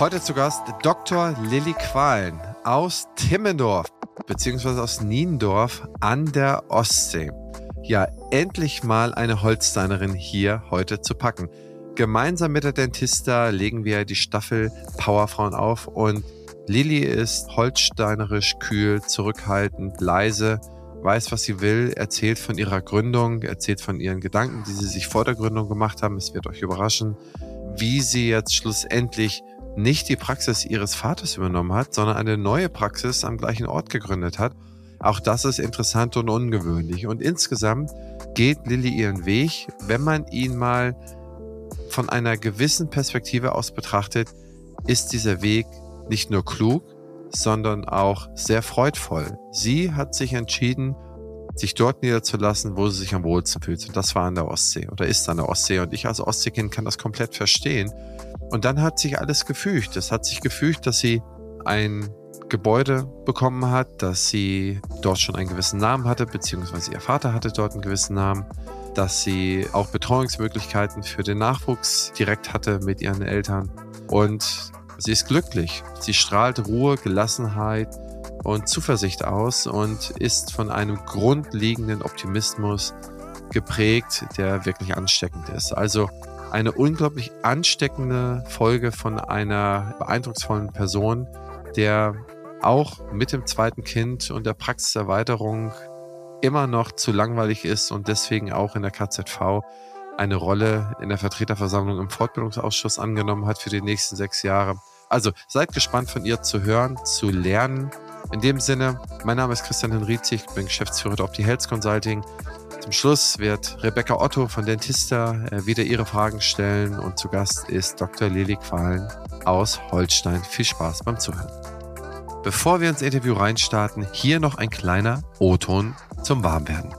Heute zu Gast Dr. Lilly Qualen aus Timmendorf beziehungsweise aus Niendorf an der Ostsee. Ja, endlich mal eine Holsteinerin hier heute zu packen. Gemeinsam mit der Dentista legen wir die Staffel Powerfrauen auf und Lilly ist holsteinerisch, kühl, zurückhaltend, leise, weiß, was sie will, erzählt von ihrer Gründung, erzählt von ihren Gedanken, die sie sich vor der Gründung gemacht haben. Es wird euch überraschen, wie sie jetzt schlussendlich nicht die Praxis ihres Vaters übernommen hat, sondern eine neue Praxis am gleichen Ort gegründet hat. Auch das ist interessant und ungewöhnlich. Und insgesamt geht Lilly ihren Weg, wenn man ihn mal von einer gewissen Perspektive aus betrachtet, ist dieser Weg nicht nur klug, sondern auch sehr freudvoll. Sie hat sich entschieden, sich dort niederzulassen, wo sie sich am wohlsten fühlt. Und das war an der Ostsee oder ist an der Ostsee. Und ich als Ostseekind kann das komplett verstehen. Und dann hat sich alles gefügt. Es hat sich gefügt, dass sie ein Gebäude bekommen hat, dass sie dort schon einen gewissen Namen hatte, beziehungsweise ihr Vater hatte dort einen gewissen Namen, dass sie auch Betreuungsmöglichkeiten für den Nachwuchs direkt hatte mit ihren Eltern. Und sie ist glücklich. Sie strahlt Ruhe, Gelassenheit und Zuversicht aus und ist von einem grundlegenden Optimismus geprägt, der wirklich ansteckend ist. Also eine unglaublich ansteckende Folge von einer beeindrucksvollen Person, der auch mit dem zweiten Kind und der Praxiserweiterung immer noch zu langweilig ist und deswegen auch in der KZV eine Rolle in der Vertreterversammlung im Fortbildungsausschuss angenommen hat für die nächsten sechs Jahre. Also seid gespannt von ihr zu hören, zu lernen. In dem Sinne, mein Name ist Christian Henrizi, ich bin Geschäftsführer der Opti Health Consulting zum Schluss wird Rebecca Otto von Dentista äh, wieder ihre Fragen stellen und zu Gast ist Dr. Lili Qualen aus Holstein. Viel Spaß beim Zuhören. Bevor wir ins Interview reinstarten, hier noch ein kleiner O-Ton zum Warmwerden.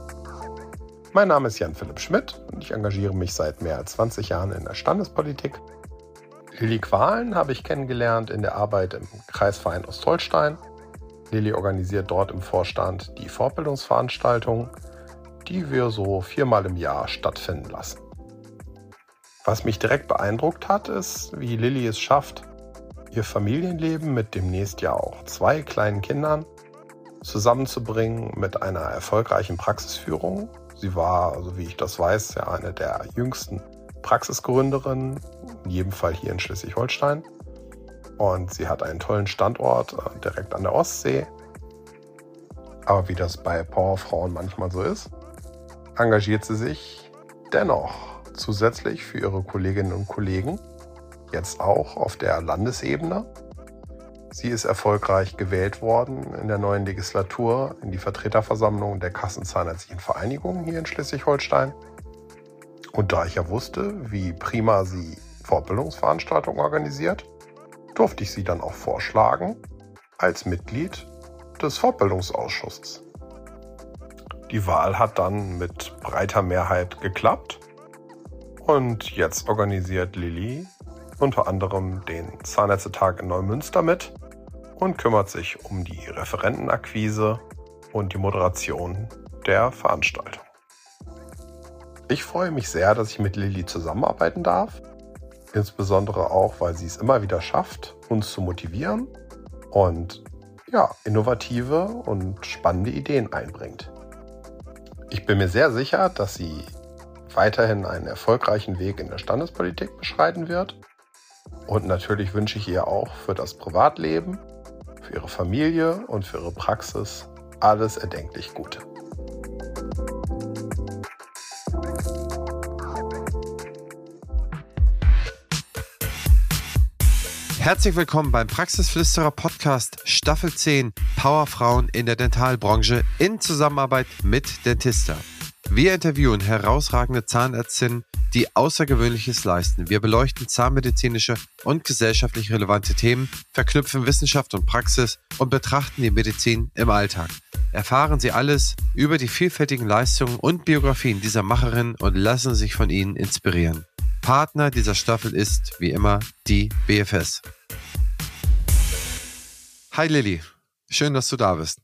Mein Name ist Jan-Philipp Schmidt und ich engagiere mich seit mehr als 20 Jahren in der Standespolitik. Lilly Qualen habe ich kennengelernt in der Arbeit im Kreisverein Ostholstein. Lilly organisiert dort im Vorstand die Fortbildungsveranstaltungen die wir so viermal im Jahr stattfinden lassen. Was mich direkt beeindruckt hat, ist, wie Lilly es schafft, ihr Familienleben mit demnächst ja auch zwei kleinen Kindern zusammenzubringen mit einer erfolgreichen Praxisführung. Sie war, also wie ich das weiß, ja eine der jüngsten Praxisgründerinnen, in jedem Fall hier in Schleswig-Holstein. Und sie hat einen tollen Standort äh, direkt an der Ostsee. Aber wie das bei Powerfrauen manchmal so ist, engagiert sie sich dennoch zusätzlich für ihre Kolleginnen und Kollegen, jetzt auch auf der Landesebene. Sie ist erfolgreich gewählt worden in der neuen Legislatur in die Vertreterversammlung der Kassenzahnärztlichen Vereinigung hier in Schleswig-Holstein. Und da ich ja wusste, wie prima sie Fortbildungsveranstaltungen organisiert, durfte ich sie dann auch vorschlagen als Mitglied des Fortbildungsausschusses. Die Wahl hat dann mit breiter Mehrheit geklappt. Und jetzt organisiert Lilly unter anderem den Zahnärztetag in Neumünster mit und kümmert sich um die Referentenakquise und die Moderation der Veranstaltung. Ich freue mich sehr, dass ich mit Lilly zusammenarbeiten darf, insbesondere auch, weil sie es immer wieder schafft, uns zu motivieren und ja, innovative und spannende Ideen einbringt. Ich bin mir sehr sicher, dass sie weiterhin einen erfolgreichen Weg in der Standespolitik beschreiten wird. Und natürlich wünsche ich ihr auch für das Privatleben, für ihre Familie und für ihre Praxis alles erdenklich Gute. Herzlich willkommen beim Praxisflüsterer Podcast Staffel 10 Powerfrauen in der Dentalbranche in Zusammenarbeit mit Dentista. Wir interviewen herausragende Zahnärztinnen, die Außergewöhnliches leisten. Wir beleuchten zahnmedizinische und gesellschaftlich relevante Themen, verknüpfen Wissenschaft und Praxis und betrachten die Medizin im Alltag. Erfahren Sie alles über die vielfältigen Leistungen und Biografien dieser Macherinnen und lassen sich von ihnen inspirieren. Partner dieser Staffel ist, wie immer, die BFS. Hi Lilly, schön, dass du da bist.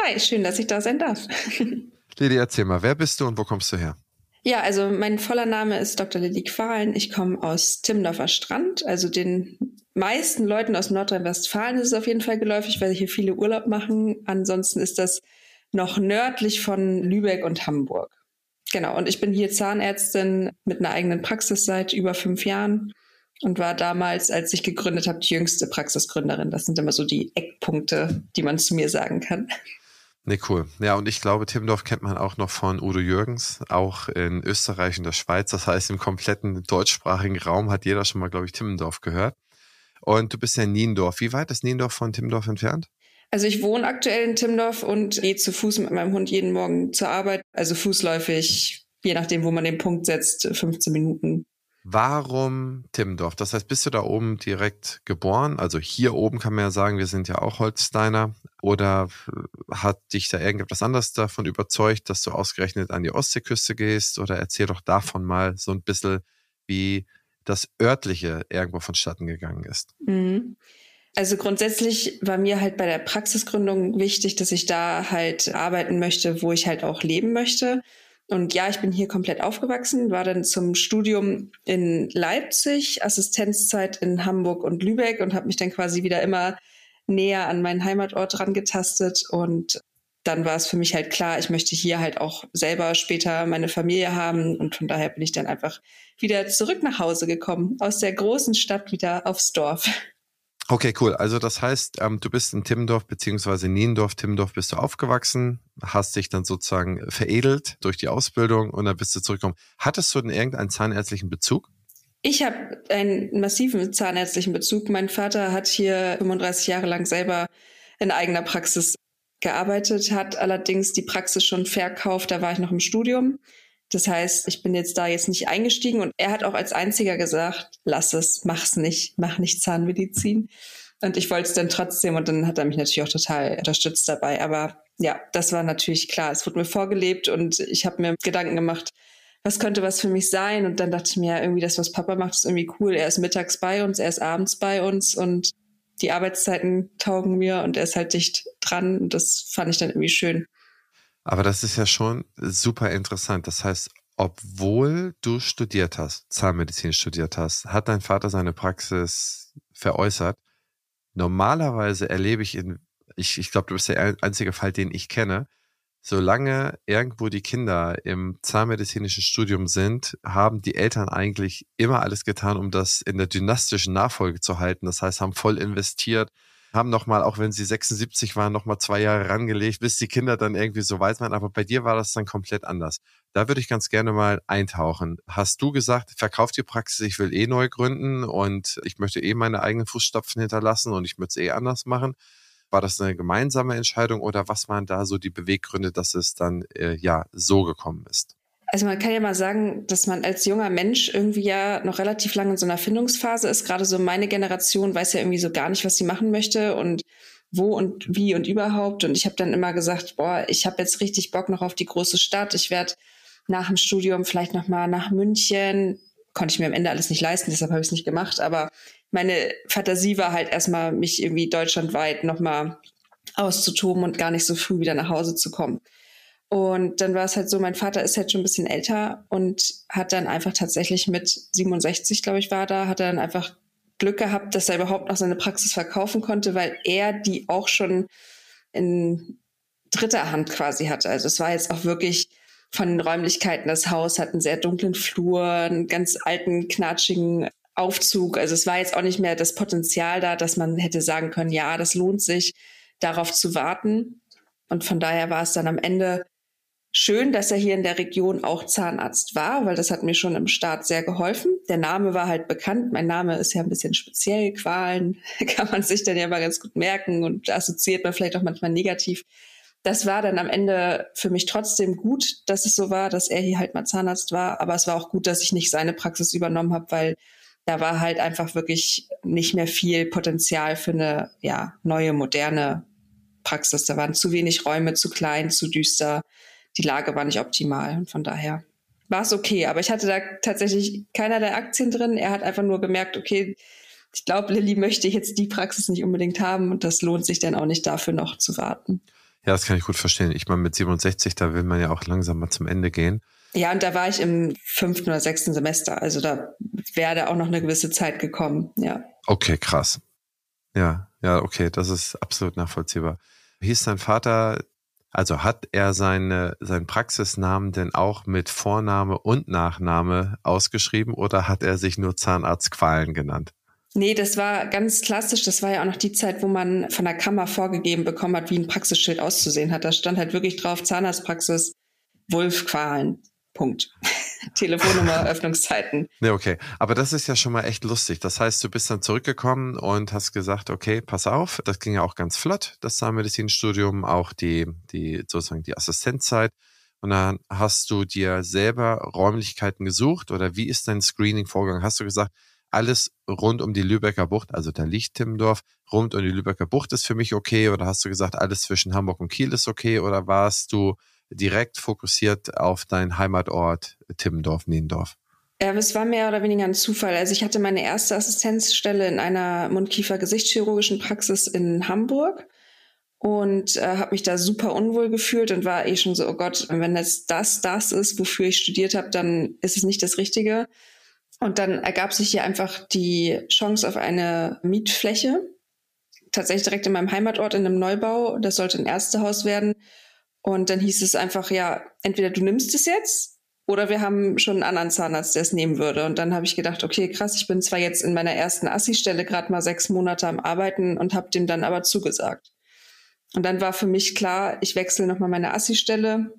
Hi, schön, dass ich da sein darf. Lilly, erzähl mal, wer bist du und wo kommst du her? Ja, also mein voller Name ist Dr. Lilly Qualen. Ich komme aus Timmendorfer Strand, also den meisten Leuten aus Nordrhein-Westfalen ist es auf jeden Fall geläufig, weil hier viele Urlaub machen. Ansonsten ist das noch nördlich von Lübeck und Hamburg. Genau, und ich bin hier Zahnärztin mit einer eigenen Praxis seit über fünf Jahren und war damals, als ich gegründet habe, die jüngste Praxisgründerin. Das sind immer so die Eckpunkte, die man zu mir sagen kann. Nee, cool. Ja, und ich glaube, Timmendorf kennt man auch noch von Udo Jürgens, auch in Österreich und der Schweiz. Das heißt, im kompletten deutschsprachigen Raum hat jeder schon mal, glaube ich, Timmendorf gehört. Und du bist ja in Niendorf. Wie weit ist Niendorf von Timmendorf entfernt? Also ich wohne aktuell in Timmendorf und gehe zu Fuß mit meinem Hund jeden Morgen zur Arbeit. Also fußläufig, je nachdem, wo man den Punkt setzt, 15 Minuten. Warum Timmendorf? Das heißt, bist du da oben direkt geboren? Also hier oben kann man ja sagen, wir sind ja auch Holsteiner. Oder hat dich da irgendetwas anderes davon überzeugt, dass du ausgerechnet an die Ostseeküste gehst? Oder erzähl doch davon mal so ein bisschen, wie das örtliche irgendwo vonstatten gegangen ist. Mhm. Also grundsätzlich war mir halt bei der Praxisgründung wichtig, dass ich da halt arbeiten möchte, wo ich halt auch leben möchte. Und ja, ich bin hier komplett aufgewachsen, war dann zum Studium in Leipzig, Assistenzzeit in Hamburg und Lübeck und habe mich dann quasi wieder immer näher an meinen Heimatort rangetastet. Und dann war es für mich halt klar, ich möchte hier halt auch selber später meine Familie haben. Und von daher bin ich dann einfach wieder zurück nach Hause gekommen, aus der großen Stadt wieder aufs Dorf. Okay, cool. Also das heißt, ähm, du bist in Timmendorf beziehungsweise Niendorf, Timmendorf bist du aufgewachsen, hast dich dann sozusagen veredelt durch die Ausbildung und dann bist du zurückgekommen. Hattest du denn irgendeinen zahnärztlichen Bezug? Ich habe einen massiven zahnärztlichen Bezug. Mein Vater hat hier 35 Jahre lang selber in eigener Praxis gearbeitet, hat allerdings die Praxis schon verkauft, da war ich noch im Studium. Das heißt, ich bin jetzt da jetzt nicht eingestiegen und er hat auch als einziger gesagt, lass es, mach's nicht, mach nicht Zahnmedizin. Und ich wollte es dann trotzdem und dann hat er mich natürlich auch total unterstützt dabei. Aber ja, das war natürlich klar. Es wurde mir vorgelebt und ich habe mir Gedanken gemacht, was könnte was für mich sein? Und dann dachte ich mir, irgendwie das, was Papa macht, ist irgendwie cool. Er ist mittags bei uns, er ist abends bei uns und die Arbeitszeiten taugen mir und er ist halt dicht dran. Und das fand ich dann irgendwie schön. Aber das ist ja schon super interessant. Das heißt, obwohl du studiert hast, Zahnmedizin studiert hast, hat dein Vater seine Praxis veräußert. Normalerweise erlebe ich in, ich, ich glaube, du bist der einzige Fall, den ich kenne. Solange irgendwo die Kinder im zahnmedizinischen Studium sind, haben die Eltern eigentlich immer alles getan, um das in der dynastischen Nachfolge zu halten. Das heißt, haben voll investiert, haben nochmal, auch wenn sie 76 waren, nochmal zwei Jahre rangelegt, bis die Kinder dann irgendwie so weit waren. Aber bei dir war das dann komplett anders. Da würde ich ganz gerne mal eintauchen. Hast du gesagt, verkauf die Praxis, ich will eh neu gründen und ich möchte eh meine eigenen Fußstapfen hinterlassen und ich möchte es eh anders machen? War das eine gemeinsame Entscheidung oder was waren da so die Beweggründe, dass es dann äh, ja so gekommen ist? Also man kann ja mal sagen, dass man als junger Mensch irgendwie ja noch relativ lange in so einer Findungsphase ist. Gerade so meine Generation weiß ja irgendwie so gar nicht, was sie machen möchte und wo und wie und überhaupt. Und ich habe dann immer gesagt, boah, ich habe jetzt richtig Bock noch auf die große Stadt. Ich werde nach dem Studium vielleicht noch mal nach München. Konnte ich mir am Ende alles nicht leisten, deshalb habe ich es nicht gemacht. Aber meine Fantasie war halt erstmal, mich irgendwie deutschlandweit noch mal auszutoben und gar nicht so früh wieder nach Hause zu kommen. Und dann war es halt so, mein Vater ist halt schon ein bisschen älter und hat dann einfach tatsächlich mit 67, glaube ich, war da, hat er dann einfach Glück gehabt, dass er überhaupt noch seine Praxis verkaufen konnte, weil er die auch schon in dritter Hand quasi hatte. Also es war jetzt auch wirklich von den Räumlichkeiten, das Haus hat einen sehr dunklen Flur, einen ganz alten, knatschigen Aufzug. Also es war jetzt auch nicht mehr das Potenzial da, dass man hätte sagen können, ja, das lohnt sich, darauf zu warten. Und von daher war es dann am Ende schön, dass er hier in der Region auch Zahnarzt war, weil das hat mir schon im Start sehr geholfen. Der Name war halt bekannt. Mein Name ist ja ein bisschen speziell. Qualen kann man sich dann ja mal ganz gut merken und assoziiert man vielleicht auch manchmal negativ. Das war dann am Ende für mich trotzdem gut, dass es so war, dass er hier halt mal Zahnarzt war. Aber es war auch gut, dass ich nicht seine Praxis übernommen habe, weil da war halt einfach wirklich nicht mehr viel Potenzial für eine ja, neue, moderne Praxis. Da waren zu wenig Räume, zu klein, zu düster die Lage war nicht optimal. Und von daher war es okay. Aber ich hatte da tatsächlich keiner der Aktien drin. Er hat einfach nur gemerkt, okay, ich glaube, Lilly möchte jetzt die Praxis nicht unbedingt haben und das lohnt sich dann auch nicht dafür noch zu warten. Ja, das kann ich gut verstehen. Ich meine, mit 67, da will man ja auch langsam mal zum Ende gehen. Ja, und da war ich im fünften oder sechsten Semester. Also da wäre da auch noch eine gewisse Zeit gekommen, ja. Okay, krass. Ja, ja, okay, das ist absolut nachvollziehbar. Hieß dein Vater, also hat er seine, seinen Praxisnamen denn auch mit Vorname und Nachname ausgeschrieben oder hat er sich nur Zahnarzt Qualen genannt? Nee, das war ganz klassisch. Das war ja auch noch die Zeit, wo man von der Kammer vorgegeben bekommen hat, wie ein Praxisschild auszusehen hat. Da stand halt wirklich drauf Zahnarztpraxis Wolfqualen. Punkt. Telefonnummer, Öffnungszeiten. Ne, okay. Aber das ist ja schon mal echt lustig. Das heißt, du bist dann zurückgekommen und hast gesagt, okay, pass auf, das ging ja auch ganz flott, das Zahnmedizinstudium, auch die, die, sozusagen die Assistenzzeit. Und dann hast du dir selber Räumlichkeiten gesucht oder wie ist dein Screening vorgegangen? Hast du gesagt, alles rund um die Lübecker Bucht, also da liegt Timmendorf, rund um die Lübecker Bucht ist für mich okay oder hast du gesagt, alles zwischen Hamburg und Kiel ist okay oder warst du direkt fokussiert auf deinen Heimatort Timmendorf, Niendorf? Ja, es war mehr oder weniger ein Zufall. Also ich hatte meine erste Assistenzstelle in einer Mundkiefer-Gesichtschirurgischen Praxis in Hamburg und äh, habe mich da super unwohl gefühlt und war eh schon so, oh Gott, wenn jetzt das das ist, wofür ich studiert habe, dann ist es nicht das Richtige. Und dann ergab sich hier einfach die Chance auf eine Mietfläche, tatsächlich direkt in meinem Heimatort in einem Neubau. Das sollte ein Ärztehaus werden. Und dann hieß es einfach, ja, entweder du nimmst es jetzt oder wir haben schon einen anderen Zahnarzt, der es nehmen würde. Und dann habe ich gedacht, okay, krass, ich bin zwar jetzt in meiner ersten Assi-Stelle gerade mal sechs Monate am Arbeiten und habe dem dann aber zugesagt. Und dann war für mich klar, ich wechsle nochmal meine Assi-Stelle,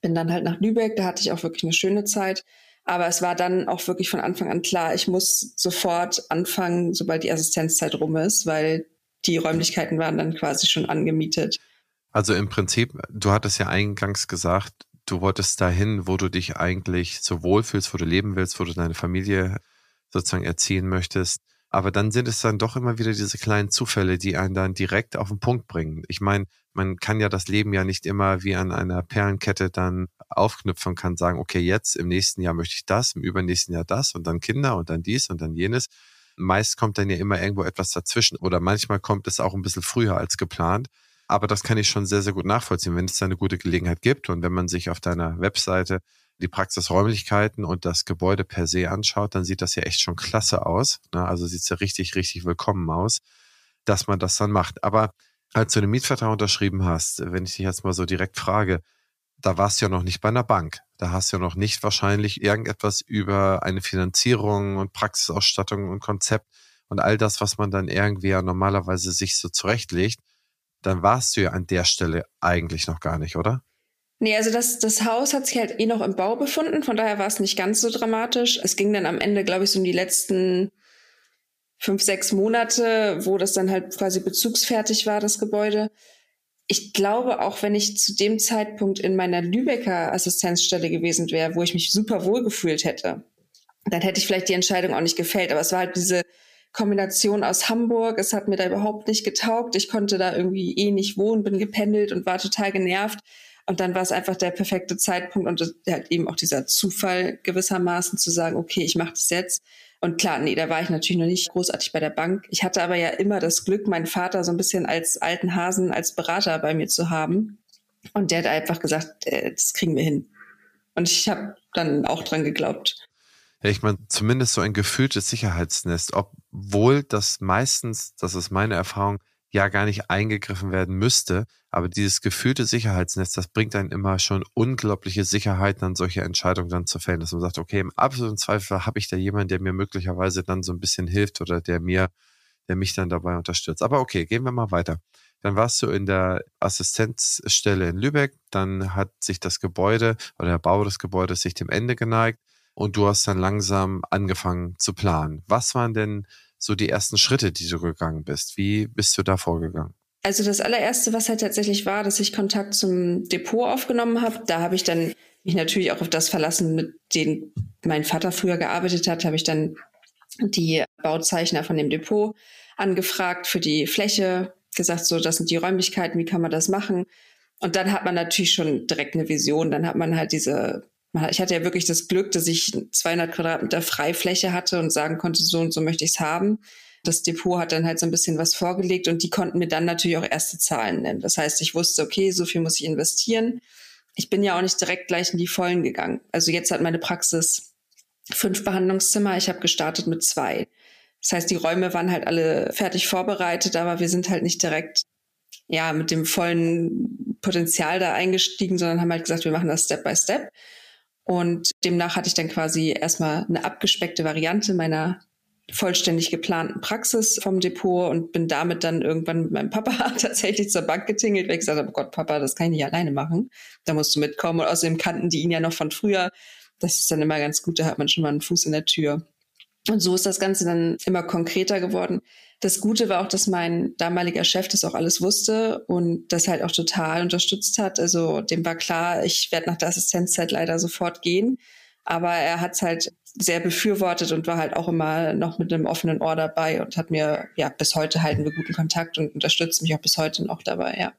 bin dann halt nach Lübeck, da hatte ich auch wirklich eine schöne Zeit. Aber es war dann auch wirklich von Anfang an klar, ich muss sofort anfangen, sobald die Assistenzzeit rum ist, weil die Räumlichkeiten waren dann quasi schon angemietet. Also im Prinzip, du hattest ja eingangs gesagt, du wolltest dahin, wo du dich eigentlich so wohlfühlst, wo du leben willst, wo du deine Familie sozusagen erziehen möchtest. Aber dann sind es dann doch immer wieder diese kleinen Zufälle, die einen dann direkt auf den Punkt bringen. Ich meine, man kann ja das Leben ja nicht immer wie an einer Perlenkette dann aufknüpfen kann sagen, okay, jetzt im nächsten Jahr möchte ich das, im übernächsten Jahr das und dann Kinder und dann dies und dann jenes. Meist kommt dann ja immer irgendwo etwas dazwischen oder manchmal kommt es auch ein bisschen früher als geplant. Aber das kann ich schon sehr, sehr gut nachvollziehen, wenn es da eine gute Gelegenheit gibt und wenn man sich auf deiner Webseite die Praxisräumlichkeiten und das Gebäude per se anschaut, dann sieht das ja echt schon klasse aus. Ne? Also sieht es ja richtig, richtig willkommen aus, dass man das dann macht. Aber als du den Mietvertrag unterschrieben hast, wenn ich dich jetzt mal so direkt frage, da warst du ja noch nicht bei einer Bank. Da hast du ja noch nicht wahrscheinlich irgendetwas über eine Finanzierung und Praxisausstattung und Konzept und all das, was man dann irgendwie ja normalerweise sich so zurechtlegt dann warst du ja an der Stelle eigentlich noch gar nicht, oder? Nee, also das, das Haus hat sich halt eh noch im Bau befunden, von daher war es nicht ganz so dramatisch. Es ging dann am Ende, glaube ich, so um die letzten fünf, sechs Monate, wo das dann halt quasi bezugsfertig war, das Gebäude. Ich glaube, auch wenn ich zu dem Zeitpunkt in meiner Lübecker Assistenzstelle gewesen wäre, wo ich mich super wohl gefühlt hätte, dann hätte ich vielleicht die Entscheidung auch nicht gefällt. Aber es war halt diese Kombination aus Hamburg. Es hat mir da überhaupt nicht getaugt. Ich konnte da irgendwie eh nicht wohnen, bin gependelt und war total genervt. Und dann war es einfach der perfekte Zeitpunkt und halt eben auch dieser Zufall gewissermaßen zu sagen, okay, ich mache das jetzt. Und klar, nee, da war ich natürlich noch nicht großartig bei der Bank. Ich hatte aber ja immer das Glück, meinen Vater so ein bisschen als alten Hasen, als Berater bei mir zu haben. Und der hat einfach gesagt, äh, das kriegen wir hin. Und ich habe dann auch dran geglaubt. Ja, ich meine, zumindest so ein gefühltes Sicherheitsnest, obwohl das meistens, das ist meine Erfahrung, ja gar nicht eingegriffen werden müsste. Aber dieses gefühlte Sicherheitsnetz, das bringt einen immer schon unglaubliche Sicherheit, dann solche Entscheidungen dann zu fällen, dass man sagt, okay, im absoluten Zweifel habe ich da jemanden, der mir möglicherweise dann so ein bisschen hilft oder der mir, der mich dann dabei unterstützt. Aber okay, gehen wir mal weiter. Dann warst du in der Assistenzstelle in Lübeck, dann hat sich das Gebäude oder der Bau des Gebäudes sich dem Ende geneigt und du hast dann langsam angefangen zu planen. Was waren denn so die ersten Schritte, die du gegangen bist? Wie bist du da vorgegangen? Also das allererste, was halt tatsächlich war, dass ich Kontakt zum Depot aufgenommen habe. Da habe ich dann mich natürlich auch auf das verlassen, mit dem mein Vater früher gearbeitet hat, habe ich dann die Bauzeichner von dem Depot angefragt für die Fläche, gesagt, so, das sind die Räumlichkeiten, wie kann man das machen? Und dann hat man natürlich schon direkt eine Vision. Dann hat man halt diese ich hatte ja wirklich das Glück, dass ich 200 Quadratmeter Freifläche hatte und sagen konnte, so und so möchte ich es haben. Das Depot hat dann halt so ein bisschen was vorgelegt und die konnten mir dann natürlich auch erste Zahlen nennen. Das heißt, ich wusste, okay, so viel muss ich investieren. ich bin ja auch nicht direkt gleich in die Vollen gegangen. Also jetzt hat meine Praxis fünf Behandlungszimmer. Ich habe gestartet mit zwei. Das heißt, die Räume waren halt alle fertig vorbereitet, aber wir sind halt nicht direkt ja mit dem vollen Potenzial da eingestiegen, sondern haben halt gesagt, wir machen das Step by Step. Und demnach hatte ich dann quasi erstmal eine abgespeckte Variante meiner vollständig geplanten Praxis vom Depot und bin damit dann irgendwann mit meinem Papa tatsächlich zur Bank getingelt, weil ich gesagt habe, oh Gott, Papa, das kann ich nicht alleine machen. Da musst du mitkommen. Und außerdem kannten die ihn ja noch von früher. Das ist dann immer ganz gut, da hat man schon mal einen Fuß in der Tür. Und so ist das Ganze dann immer konkreter geworden. Das Gute war auch, dass mein damaliger Chef das auch alles wusste und das halt auch total unterstützt hat. Also dem war klar, ich werde nach der Assistenzzeit leider sofort gehen. Aber er hat es halt sehr befürwortet und war halt auch immer noch mit einem offenen Ohr dabei und hat mir ja bis heute halt einen guten Kontakt und unterstützt mich auch bis heute noch dabei, ja.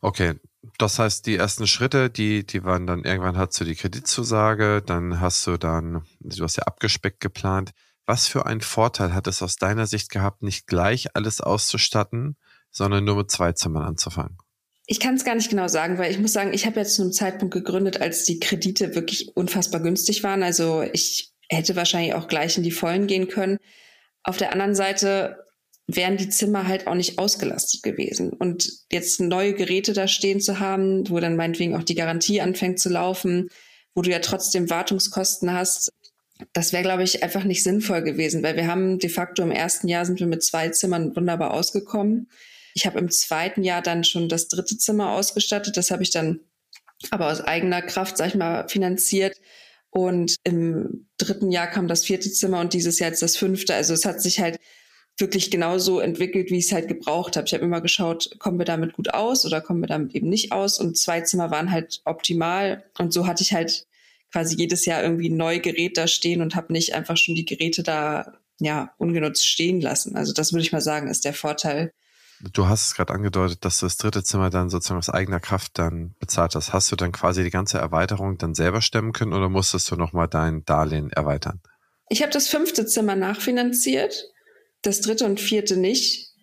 Okay, das heißt, die ersten Schritte, die, die waren dann, irgendwann hast du die Kreditzusage, dann hast du dann, du hast ja abgespeckt geplant. Was für einen Vorteil hat es aus deiner Sicht gehabt, nicht gleich alles auszustatten, sondern nur mit zwei Zimmern anzufangen? Ich kann es gar nicht genau sagen, weil ich muss sagen, ich habe jetzt zu einem Zeitpunkt gegründet, als die Kredite wirklich unfassbar günstig waren. Also ich hätte wahrscheinlich auch gleich in die Vollen gehen können. Auf der anderen Seite wären die Zimmer halt auch nicht ausgelastet gewesen. Und jetzt neue Geräte da stehen zu haben, wo dann meinetwegen auch die Garantie anfängt zu laufen, wo du ja trotzdem Wartungskosten hast, das wäre, glaube ich, einfach nicht sinnvoll gewesen, weil wir haben de facto im ersten Jahr sind wir mit zwei Zimmern wunderbar ausgekommen. Ich habe im zweiten Jahr dann schon das dritte Zimmer ausgestattet. Das habe ich dann aber aus eigener Kraft, sag ich mal, finanziert. Und im dritten Jahr kam das vierte Zimmer und dieses Jahr jetzt das fünfte. Also es hat sich halt wirklich genauso entwickelt, wie ich es halt gebraucht habe. Ich habe immer geschaut, kommen wir damit gut aus oder kommen wir damit eben nicht aus. Und zwei Zimmer waren halt optimal. Und so hatte ich halt quasi jedes Jahr irgendwie ein neues Gerät da stehen und habe nicht einfach schon die Geräte da ja ungenutzt stehen lassen. Also das würde ich mal sagen, ist der Vorteil. Du hast es gerade angedeutet, dass du das dritte Zimmer dann sozusagen aus eigener Kraft dann bezahlt hast. Hast du dann quasi die ganze Erweiterung dann selber stemmen können oder musstest du nochmal dein Darlehen erweitern? Ich habe das fünfte Zimmer nachfinanziert, das dritte und vierte nicht,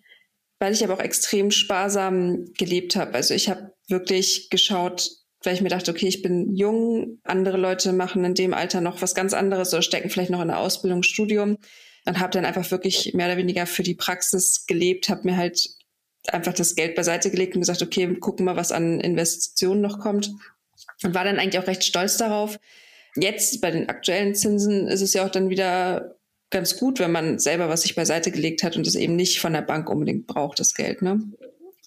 weil ich aber auch extrem sparsam gelebt habe. Also ich habe wirklich geschaut, weil ich mir dachte, okay, ich bin jung, andere Leute machen in dem Alter noch was ganz anderes oder stecken vielleicht noch in der Ausbildung, Studium und habe dann einfach wirklich mehr oder weniger für die Praxis gelebt, habe mir halt einfach das Geld beiseite gelegt und gesagt, okay, gucken mal, was an Investitionen noch kommt und war dann eigentlich auch recht stolz darauf. Jetzt bei den aktuellen Zinsen ist es ja auch dann wieder ganz gut, wenn man selber was sich beiseite gelegt hat und es eben nicht von der Bank unbedingt braucht, das Geld. Ne?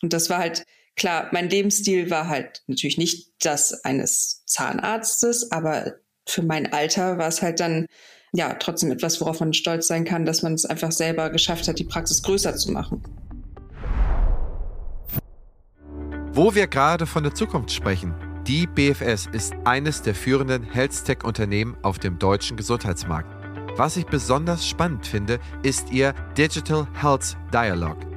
Und das war halt klar, mein Lebensstil war halt natürlich nicht das eines Zahnarztes, aber für mein Alter war es halt dann ja trotzdem etwas, worauf man stolz sein kann, dass man es einfach selber geschafft hat, die Praxis größer zu machen. Wo wir gerade von der Zukunft sprechen. Die BFS ist eines der führenden Health-Tech-Unternehmen auf dem deutschen Gesundheitsmarkt. Was ich besonders spannend finde, ist ihr Digital Health Dialogue.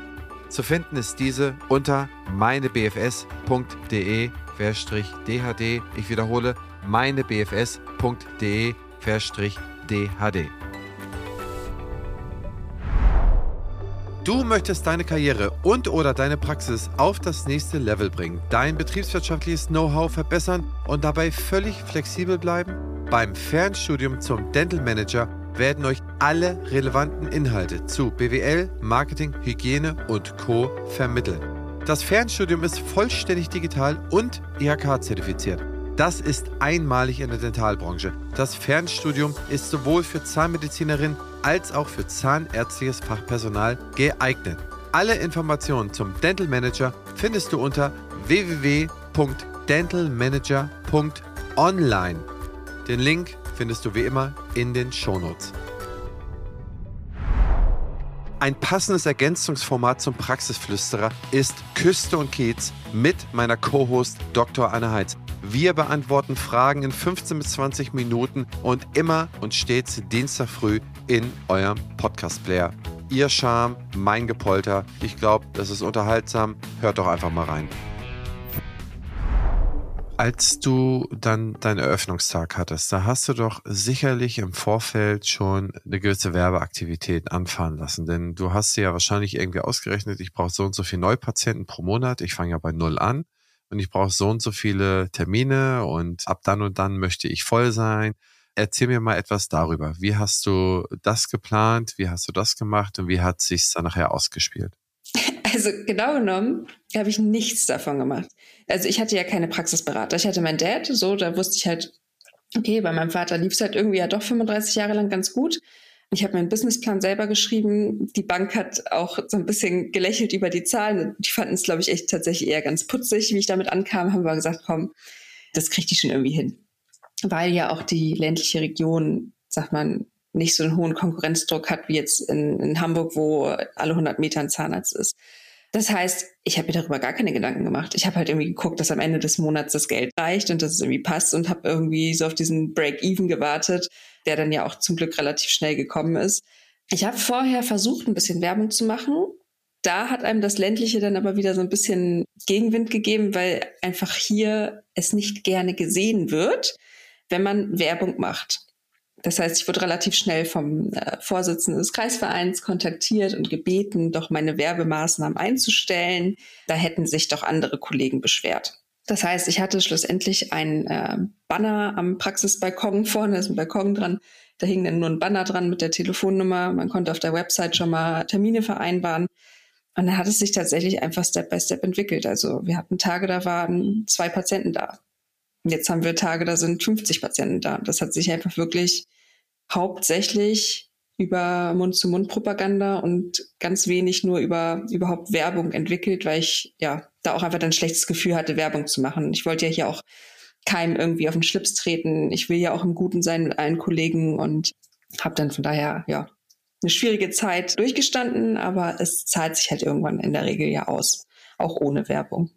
Zu finden ist diese unter meinebfs.de-dhd. Ich wiederhole meinebfs.de-dhd. Du möchtest deine Karriere und oder deine Praxis auf das nächste Level bringen, dein betriebswirtschaftliches Know-how verbessern und dabei völlig flexibel bleiben? Beim Fernstudium zum Dental Manager werden euch alle relevanten Inhalte zu BWL, Marketing, Hygiene und Co. vermitteln. Das Fernstudium ist vollständig digital und IHK-zertifiziert. Das ist einmalig in der Dentalbranche. Das Fernstudium ist sowohl für Zahnmedizinerinnen als auch für zahnärztliches Fachpersonal geeignet. Alle Informationen zum Dental Manager findest du unter www.dentalmanager.online. Den Link findest du wie immer in den Shownotes. Ein passendes Ergänzungsformat zum Praxisflüsterer ist Küste und Kiez mit meiner Co-Host Dr. Anne Heitz. Wir beantworten Fragen in 15 bis 20 Minuten und immer und stets Dienstag früh in eurem Podcast-Player. Ihr Charme, mein Gepolter. Ich glaube, das ist unterhaltsam. Hört doch einfach mal rein. Als du dann deinen Eröffnungstag hattest, da hast du doch sicherlich im Vorfeld schon eine gewisse Werbeaktivität anfahren lassen. Denn du hast dir ja wahrscheinlich irgendwie ausgerechnet, ich brauche so und so viele Neupatienten pro Monat. Ich fange ja bei null an und ich brauche so und so viele Termine und ab dann und dann möchte ich voll sein. Erzähl mir mal etwas darüber. Wie hast du das geplant? Wie hast du das gemacht und wie hat sich dann nachher ausgespielt? Also genau genommen habe ich nichts davon gemacht. Also ich hatte ja keine Praxisberater. Ich hatte meinen Dad, so, da wusste ich halt, okay, bei meinem Vater lief es halt irgendwie ja doch 35 Jahre lang ganz gut. Ich habe meinen Businessplan selber geschrieben. Die Bank hat auch so ein bisschen gelächelt über die Zahlen. Die fanden es, glaube ich, echt tatsächlich eher ganz putzig, wie ich damit ankam. Haben wir gesagt, komm, das kriegt die schon irgendwie hin. Weil ja auch die ländliche Region, sagt man, nicht so einen hohen Konkurrenzdruck hat wie jetzt in, in Hamburg, wo alle 100 Meter ein Zahnarzt ist. Das heißt, ich habe mir darüber gar keine Gedanken gemacht. Ich habe halt irgendwie geguckt, dass am Ende des Monats das Geld reicht und dass es irgendwie passt und habe irgendwie so auf diesen Break-Even gewartet, der dann ja auch zum Glück relativ schnell gekommen ist. Ich habe vorher versucht, ein bisschen Werbung zu machen. Da hat einem das ländliche dann aber wieder so ein bisschen Gegenwind gegeben, weil einfach hier es nicht gerne gesehen wird, wenn man Werbung macht. Das heißt, ich wurde relativ schnell vom äh, Vorsitzenden des Kreisvereins kontaktiert und gebeten, doch meine Werbemaßnahmen einzustellen. Da hätten sich doch andere Kollegen beschwert. Das heißt, ich hatte schlussendlich ein äh, Banner am Praxisbalkon vorne, ist ein Balkon dran. Da hing dann nur ein Banner dran mit der Telefonnummer. Man konnte auf der Website schon mal Termine vereinbaren. Und dann hat es sich tatsächlich einfach Step by Step entwickelt. Also wir hatten Tage, da waren zwei Patienten da. Jetzt haben wir Tage, da sind 50 Patienten da. Das hat sich einfach wirklich hauptsächlich über Mund-zu-Mund-Propaganda und ganz wenig nur über überhaupt Werbung entwickelt, weil ich ja da auch einfach ein schlechtes Gefühl hatte, Werbung zu machen. Ich wollte ja hier auch keinem irgendwie auf den Schlips treten. Ich will ja auch im Guten sein mit allen Kollegen und habe dann von daher ja eine schwierige Zeit durchgestanden, aber es zahlt sich halt irgendwann in der Regel ja aus, auch ohne Werbung.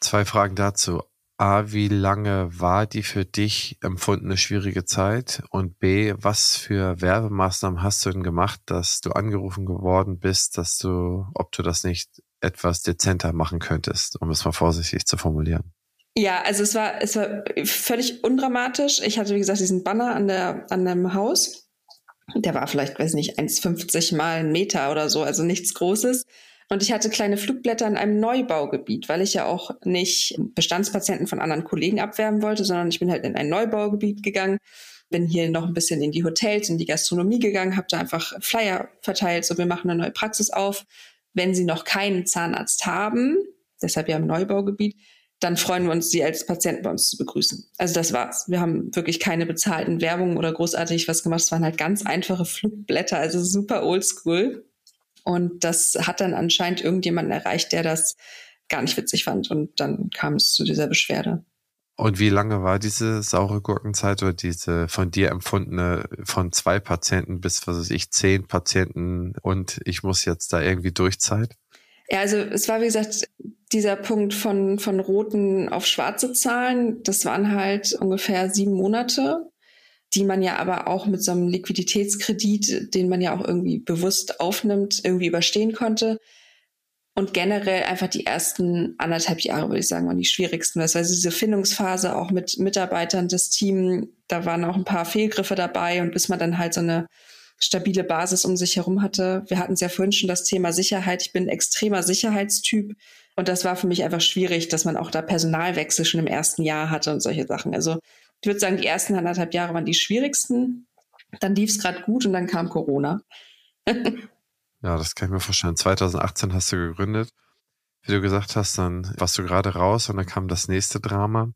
Zwei Fragen dazu. A, wie lange war die für dich empfundene schwierige Zeit? Und B, was für Werbemaßnahmen hast du denn gemacht, dass du angerufen geworden bist, dass du, ob du das nicht etwas dezenter machen könntest, um es mal vorsichtig zu formulieren? Ja, also es war, es war völlig undramatisch. Ich hatte, wie gesagt, diesen Banner an der, an dem Haus. Der war vielleicht, weiß nicht, 1,50 mal ein Meter oder so, also nichts Großes. Und ich hatte kleine Flugblätter in einem Neubaugebiet, weil ich ja auch nicht Bestandspatienten von anderen Kollegen abwerben wollte, sondern ich bin halt in ein Neubaugebiet gegangen, bin hier noch ein bisschen in die Hotels, in die Gastronomie gegangen, habe da einfach Flyer verteilt, so wir machen eine neue Praxis auf. Wenn Sie noch keinen Zahnarzt haben, deshalb ja im Neubaugebiet, dann freuen wir uns, Sie als Patienten bei uns zu begrüßen. Also das war's. Wir haben wirklich keine bezahlten Werbungen oder großartig was gemacht. Es waren halt ganz einfache Flugblätter, also super oldschool. Und das hat dann anscheinend irgendjemanden erreicht, der das gar nicht witzig fand. Und dann kam es zu dieser Beschwerde. Und wie lange war diese saure Gurkenzeit oder diese von dir empfundene von zwei Patienten bis, was weiß ich, zehn Patienten und ich muss jetzt da irgendwie durchzeit? Ja, also es war, wie gesagt, dieser Punkt von, von roten auf schwarze Zahlen, das waren halt ungefähr sieben Monate die man ja aber auch mit so einem Liquiditätskredit, den man ja auch irgendwie bewusst aufnimmt, irgendwie überstehen konnte. Und generell einfach die ersten anderthalb Jahre, würde ich sagen, waren die schwierigsten. Das heißt, diese Findungsphase auch mit Mitarbeitern des Teams, da waren auch ein paar Fehlgriffe dabei und bis man dann halt so eine stabile Basis um sich herum hatte. Wir hatten es ja vorhin schon das Thema Sicherheit. Ich bin extremer Sicherheitstyp. Und das war für mich einfach schwierig, dass man auch da Personalwechsel schon im ersten Jahr hatte und solche Sachen. Also ich würde sagen, die ersten anderthalb Jahre waren die schwierigsten. Dann lief es gerade gut und dann kam Corona. ja, das kann ich mir vorstellen. 2018 hast du gegründet. Wie du gesagt hast, dann warst du gerade raus und dann kam das nächste Drama.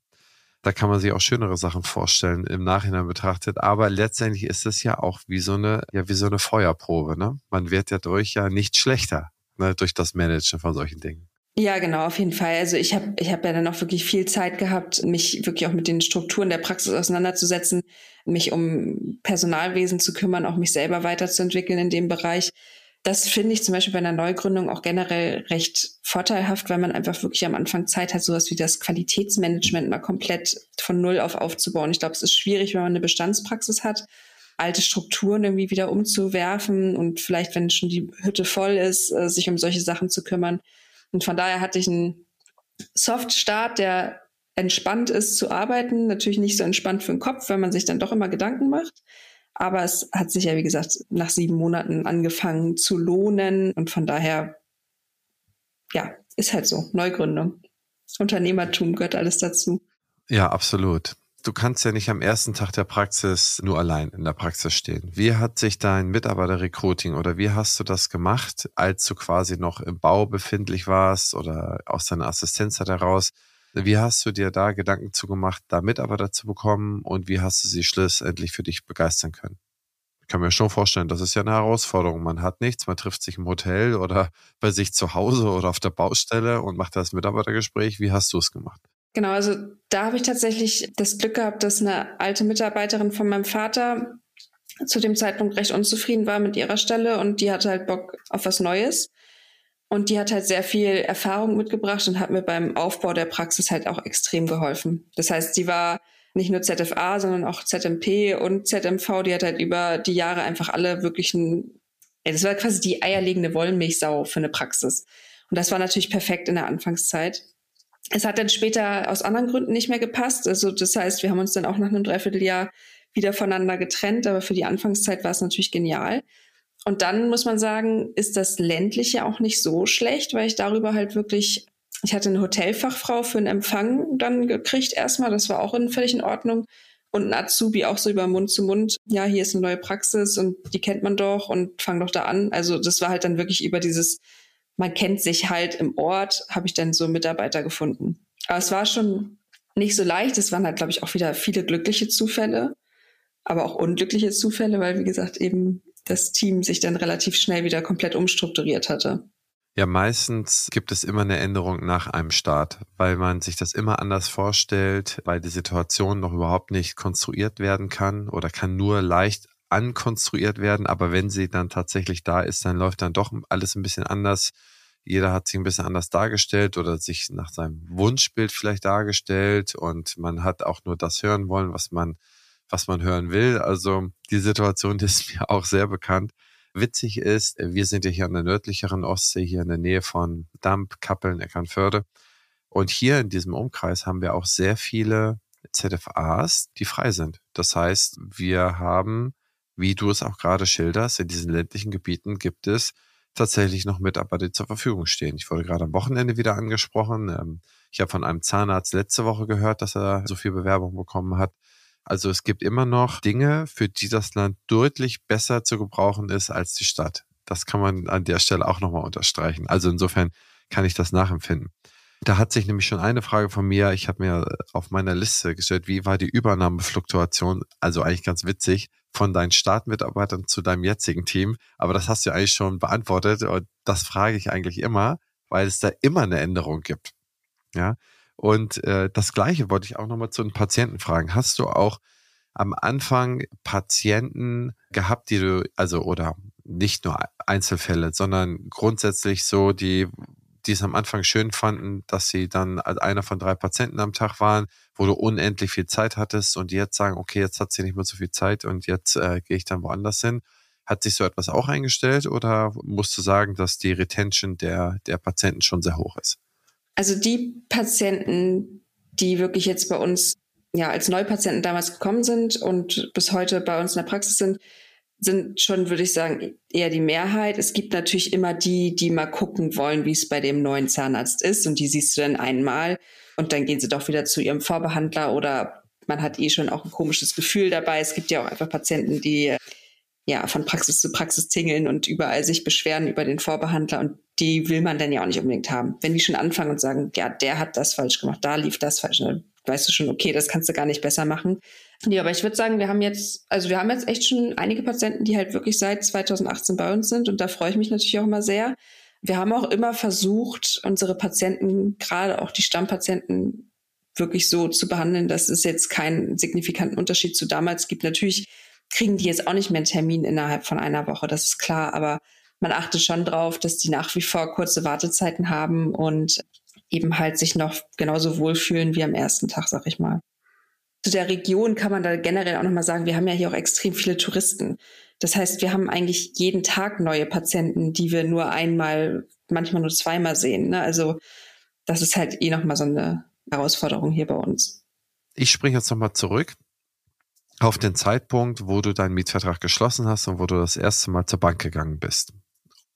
Da kann man sich auch schönere Sachen vorstellen im Nachhinein betrachtet. Aber letztendlich ist es ja auch wie so eine, ja, wie so eine Feuerprobe, ne? Man wird ja durch ja nicht schlechter, ne, durch das Managen von solchen Dingen. Ja, genau, auf jeden Fall. Also ich habe ich hab ja dann auch wirklich viel Zeit gehabt, mich wirklich auch mit den Strukturen der Praxis auseinanderzusetzen, mich um Personalwesen zu kümmern, auch mich selber weiterzuentwickeln in dem Bereich. das finde ich zum Beispiel bei einer Neugründung auch generell recht vorteilhaft, weil man einfach wirklich am Anfang Zeit hat, sowas wie das Qualitätsmanagement mal komplett von Null auf aufzubauen. Ich glaube, es ist schwierig, wenn man eine Bestandspraxis hat, alte Strukturen irgendwie wieder umzuwerfen und vielleicht, wenn schon die Hütte voll ist, äh, sich um solche Sachen zu kümmern. Und von daher hatte ich einen Soft-Start, der entspannt ist zu arbeiten. Natürlich nicht so entspannt für den Kopf, wenn man sich dann doch immer Gedanken macht. Aber es hat sich ja, wie gesagt, nach sieben Monaten angefangen zu lohnen. Und von daher, ja, ist halt so. Neugründung. Unternehmertum gehört alles dazu. Ja, absolut. Du kannst ja nicht am ersten Tag der Praxis nur allein in der Praxis stehen. Wie hat sich dein Mitarbeiterrecruiting oder wie hast du das gemacht, als du quasi noch im Bau befindlich warst oder aus deiner Assistenzzeit heraus? Wie hast du dir da Gedanken zugemacht, da Mitarbeiter zu bekommen und wie hast du sie schlussendlich für dich begeistern können? Ich kann mir schon vorstellen, das ist ja eine Herausforderung. Man hat nichts, man trifft sich im Hotel oder bei sich zu Hause oder auf der Baustelle und macht das Mitarbeitergespräch. Wie hast du es gemacht? Genau, also da habe ich tatsächlich das Glück gehabt, dass eine alte Mitarbeiterin von meinem Vater zu dem Zeitpunkt recht unzufrieden war mit ihrer Stelle und die hatte halt Bock auf was Neues. Und die hat halt sehr viel Erfahrung mitgebracht und hat mir beim Aufbau der Praxis halt auch extrem geholfen. Das heißt, sie war nicht nur ZFA, sondern auch ZMP und ZMV. Die hat halt über die Jahre einfach alle wirklichen, ey, das war quasi die eierlegende Wollmilchsau für eine Praxis. Und das war natürlich perfekt in der Anfangszeit. Es hat dann später aus anderen Gründen nicht mehr gepasst. Also das heißt, wir haben uns dann auch nach einem Dreivierteljahr wieder voneinander getrennt, aber für die Anfangszeit war es natürlich genial. Und dann muss man sagen, ist das ländliche auch nicht so schlecht, weil ich darüber halt wirklich, ich hatte eine Hotelfachfrau für einen Empfang dann gekriegt erstmal, das war auch in, völlig in Ordnung. Und ein Azubi auch so über Mund zu Mund, ja, hier ist eine neue Praxis und die kennt man doch und fang doch da an. Also das war halt dann wirklich über dieses, man kennt sich halt im Ort, habe ich dann so Mitarbeiter gefunden. Aber es war schon nicht so leicht. Es waren halt, glaube ich, auch wieder viele glückliche Zufälle, aber auch unglückliche Zufälle, weil, wie gesagt, eben das Team sich dann relativ schnell wieder komplett umstrukturiert hatte. Ja, meistens gibt es immer eine Änderung nach einem Start, weil man sich das immer anders vorstellt, weil die Situation noch überhaupt nicht konstruiert werden kann oder kann nur leicht ankonstruiert werden. Aber wenn sie dann tatsächlich da ist, dann läuft dann doch alles ein bisschen anders. Jeder hat sich ein bisschen anders dargestellt oder sich nach seinem Wunschbild vielleicht dargestellt und man hat auch nur das hören wollen, was man was man hören will. Also die Situation ist mir auch sehr bekannt. Witzig ist, wir sind ja hier an der nördlicheren Ostsee, hier in der Nähe von Damp, Kappeln, Eckernförde. Und hier in diesem Umkreis haben wir auch sehr viele ZFAs, die frei sind. Das heißt, wir haben, wie du es auch gerade schilderst, in diesen ländlichen Gebieten gibt es tatsächlich noch Mitarbeiter, die zur Verfügung stehen. Ich wurde gerade am Wochenende wieder angesprochen. Ähm, ich habe von einem Zahnarzt letzte Woche gehört, dass er so viel Bewerbung bekommen hat. Also es gibt immer noch Dinge, für die das Land deutlich besser zu gebrauchen ist als die Stadt. Das kann man an der Stelle auch nochmal unterstreichen. Also insofern kann ich das nachempfinden. Da hat sich nämlich schon eine Frage von mir, ich habe mir auf meiner Liste gestellt, wie war die Übernahmefluktuation, also eigentlich ganz witzig, von deinen Startmitarbeitern zu deinem jetzigen Team. Aber das hast du eigentlich schon beantwortet und das frage ich eigentlich immer, weil es da immer eine Änderung gibt. Ja, und äh, das Gleiche wollte ich auch nochmal zu den Patienten fragen. Hast du auch am Anfang Patienten gehabt, die du, also oder nicht nur Einzelfälle, sondern grundsätzlich so, die, die es am Anfang schön fanden, dass sie dann einer von drei Patienten am Tag waren, wo du unendlich viel Zeit hattest und jetzt sagen, okay, jetzt hat sie nicht mehr so viel Zeit und jetzt äh, gehe ich dann woanders hin. Hat sich so etwas auch eingestellt oder musst du sagen, dass die Retention der, der Patienten schon sehr hoch ist? Also die Patienten, die wirklich jetzt bei uns ja als Neupatienten damals gekommen sind und bis heute bei uns in der Praxis sind, sind schon, würde ich sagen, eher die Mehrheit. Es gibt natürlich immer die, die mal gucken wollen, wie es bei dem neuen Zahnarzt ist. Und die siehst du dann einmal und dann gehen sie doch wieder zu ihrem Vorbehandler oder man hat eh schon auch ein komisches Gefühl dabei. Es gibt ja auch einfach Patienten, die ja von Praxis zu Praxis tingeln und überall sich beschweren über den Vorbehandler und die will man dann ja auch nicht unbedingt haben. Wenn die schon anfangen und sagen, ja, der hat das falsch gemacht, da lief das falsch, dann weißt du schon, okay, das kannst du gar nicht besser machen. Nee, aber ich würde sagen, wir haben jetzt, also wir haben jetzt echt schon einige Patienten, die halt wirklich seit 2018 bei uns sind und da freue ich mich natürlich auch immer sehr. Wir haben auch immer versucht, unsere Patienten, gerade auch die Stammpatienten, wirklich so zu behandeln, dass es jetzt keinen signifikanten Unterschied zu damals gibt. Natürlich kriegen die jetzt auch nicht mehr einen Termin innerhalb von einer Woche, das ist klar, aber man achtet schon drauf, dass die nach wie vor kurze Wartezeiten haben und eben halt sich noch genauso wohlfühlen wie am ersten Tag, sag ich mal. Zu der Region kann man da generell auch nochmal sagen, wir haben ja hier auch extrem viele Touristen. Das heißt, wir haben eigentlich jeden Tag neue Patienten, die wir nur einmal, manchmal nur zweimal sehen. Ne? Also das ist halt eh nochmal so eine Herausforderung hier bei uns. Ich springe jetzt nochmal zurück auf den Zeitpunkt, wo du deinen Mietvertrag geschlossen hast und wo du das erste Mal zur Bank gegangen bist.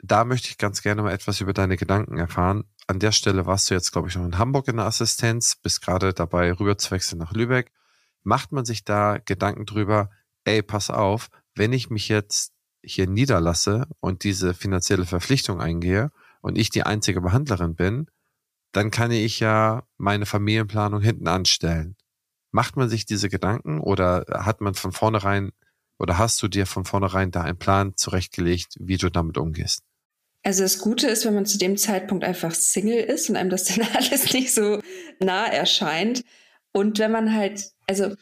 Da möchte ich ganz gerne mal etwas über deine Gedanken erfahren. An der Stelle warst du jetzt, glaube ich, noch in Hamburg in der Assistenz, bist gerade dabei, rüber zu wechseln nach Lübeck. Macht man sich da Gedanken drüber, ey, pass auf, wenn ich mich jetzt hier niederlasse und diese finanzielle Verpflichtung eingehe und ich die einzige Behandlerin bin, dann kann ich ja meine Familienplanung hinten anstellen. Macht man sich diese Gedanken oder hat man von vornherein oder hast du dir von vornherein da einen Plan zurechtgelegt, wie du damit umgehst? Also das Gute ist, wenn man zu dem Zeitpunkt einfach Single ist und einem das dann alles nicht so nah erscheint. Und wenn man halt, also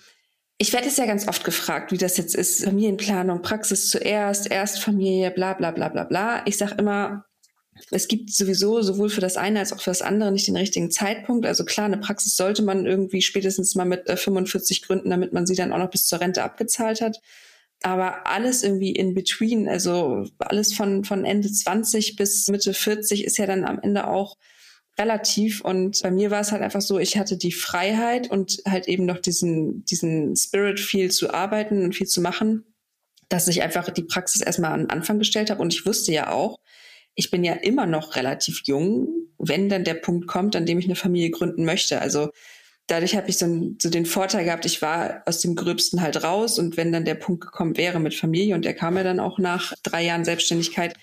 ich werde es ja ganz oft gefragt, wie das jetzt ist, Familienplanung, Praxis zuerst, Erstfamilie, bla bla bla bla bla. Ich sage immer, es gibt sowieso sowohl für das eine als auch für das andere nicht den richtigen Zeitpunkt. Also klar, eine Praxis sollte man irgendwie spätestens mal mit 45 äh, gründen, damit man sie dann auch noch bis zur Rente abgezahlt hat. Aber alles irgendwie in between, also alles von, von Ende 20 bis Mitte 40 ist ja dann am Ende auch relativ. Und bei mir war es halt einfach so, ich hatte die Freiheit und halt eben noch diesen, diesen Spirit, viel zu arbeiten und viel zu machen, dass ich einfach die Praxis erstmal an den Anfang gestellt habe. Und ich wusste ja auch, ich bin ja immer noch relativ jung, wenn dann der Punkt kommt, an dem ich eine Familie gründen möchte. Also dadurch habe ich so, so, den Vorteil gehabt, ich war aus dem Gröbsten halt raus und wenn dann der Punkt gekommen wäre mit Familie und der kam ja dann auch nach drei Jahren Selbstständigkeit,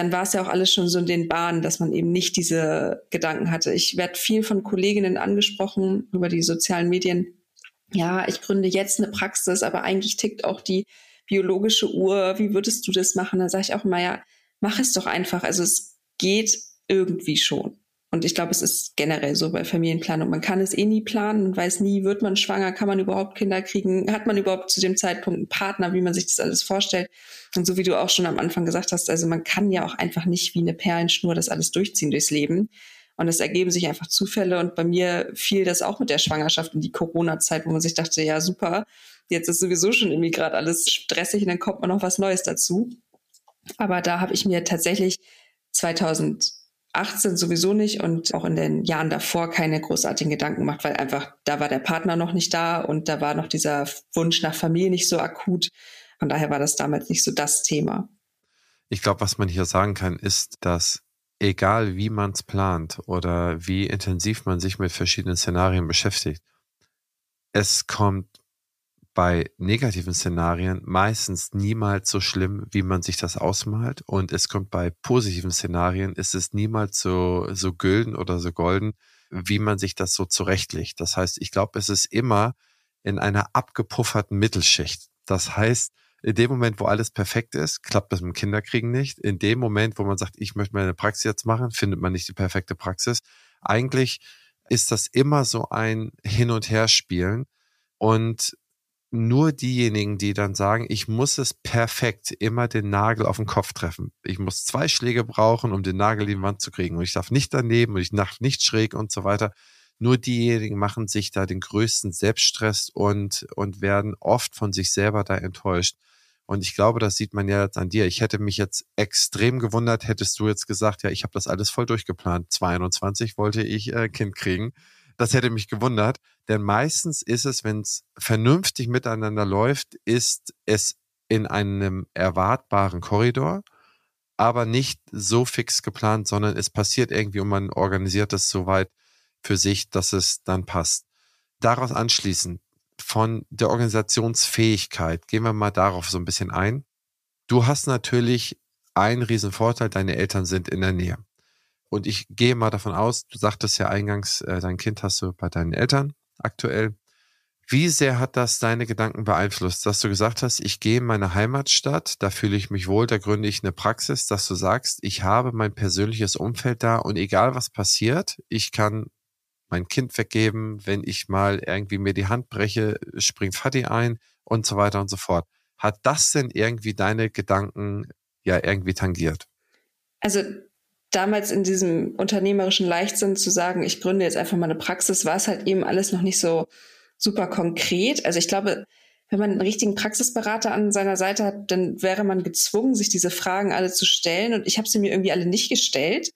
dann war es ja auch alles schon so in den Bahnen, dass man eben nicht diese Gedanken hatte. Ich werde viel von Kolleginnen angesprochen über die sozialen Medien. Ja, ich gründe jetzt eine Praxis, aber eigentlich tickt auch die biologische Uhr. Wie würdest du das machen? Da sage ich auch immer, ja, mach es doch einfach. Also es geht irgendwie schon. Und ich glaube, es ist generell so bei Familienplanung. Man kann es eh nie planen und weiß nie, wird man schwanger, kann man überhaupt Kinder kriegen, hat man überhaupt zu dem Zeitpunkt einen Partner, wie man sich das alles vorstellt. Und so wie du auch schon am Anfang gesagt hast, also man kann ja auch einfach nicht wie eine Perlenschnur das alles durchziehen durchs Leben. Und es ergeben sich einfach Zufälle. Und bei mir fiel das auch mit der Schwangerschaft in die Corona-Zeit, wo man sich dachte, ja, super, jetzt ist sowieso schon irgendwie gerade alles stressig und dann kommt man noch was Neues dazu. Aber da habe ich mir tatsächlich 2018 sowieso nicht und auch in den Jahren davor keine großartigen Gedanken gemacht, weil einfach da war der Partner noch nicht da und da war noch dieser Wunsch nach Familie nicht so akut. Von daher war das damals nicht so das Thema. Ich glaube, was man hier sagen kann, ist, dass egal wie man es plant oder wie intensiv man sich mit verschiedenen Szenarien beschäftigt, es kommt bei negativen Szenarien meistens niemals so schlimm, wie man sich das ausmalt. Und es kommt bei positiven Szenarien, ist es niemals so, so gülden oder so golden, wie man sich das so zurechtlegt. Das heißt, ich glaube, es ist immer in einer abgepufferten Mittelschicht. Das heißt, in dem Moment, wo alles perfekt ist, klappt das mit dem Kinderkriegen nicht. In dem Moment, wo man sagt, ich möchte meine Praxis jetzt machen, findet man nicht die perfekte Praxis. Eigentlich ist das immer so ein Hin- und Herspielen. Und nur diejenigen, die dann sagen, ich muss es perfekt immer den Nagel auf den Kopf treffen. Ich muss zwei Schläge brauchen, um den Nagel in die Wand zu kriegen. Und ich darf nicht daneben und ich darf nicht schräg und so weiter. Nur diejenigen machen sich da den größten Selbststress und, und werden oft von sich selber da enttäuscht. Und ich glaube, das sieht man ja jetzt an dir. Ich hätte mich jetzt extrem gewundert, hättest du jetzt gesagt, ja, ich habe das alles voll durchgeplant. 22 wollte ich äh, Kind kriegen. Das hätte mich gewundert, denn meistens ist es, wenn es vernünftig miteinander läuft, ist es in einem erwartbaren Korridor, aber nicht so fix geplant, sondern es passiert irgendwie und man organisiert es soweit für sich, dass es dann passt. Daraus anschließend von der Organisationsfähigkeit, gehen wir mal darauf so ein bisschen ein. Du hast natürlich einen riesen Vorteil, deine Eltern sind in der Nähe. Und ich gehe mal davon aus, du sagtest ja eingangs, äh, dein Kind hast du bei deinen Eltern aktuell. Wie sehr hat das deine Gedanken beeinflusst, dass du gesagt hast, ich gehe in meine Heimatstadt, da fühle ich mich wohl, da gründe ich eine Praxis, dass du sagst, ich habe mein persönliches Umfeld da und egal was passiert, ich kann mein Kind weggeben, wenn ich mal irgendwie mir die Hand breche, springt Fatih ein und so weiter und so fort. Hat das denn irgendwie deine Gedanken ja irgendwie tangiert? Also damals in diesem unternehmerischen Leichtsinn zu sagen, ich gründe jetzt einfach mal eine Praxis, war es halt eben alles noch nicht so super konkret. Also ich glaube, wenn man einen richtigen Praxisberater an seiner Seite hat, dann wäre man gezwungen, sich diese Fragen alle zu stellen. Und ich habe sie mir irgendwie alle nicht gestellt.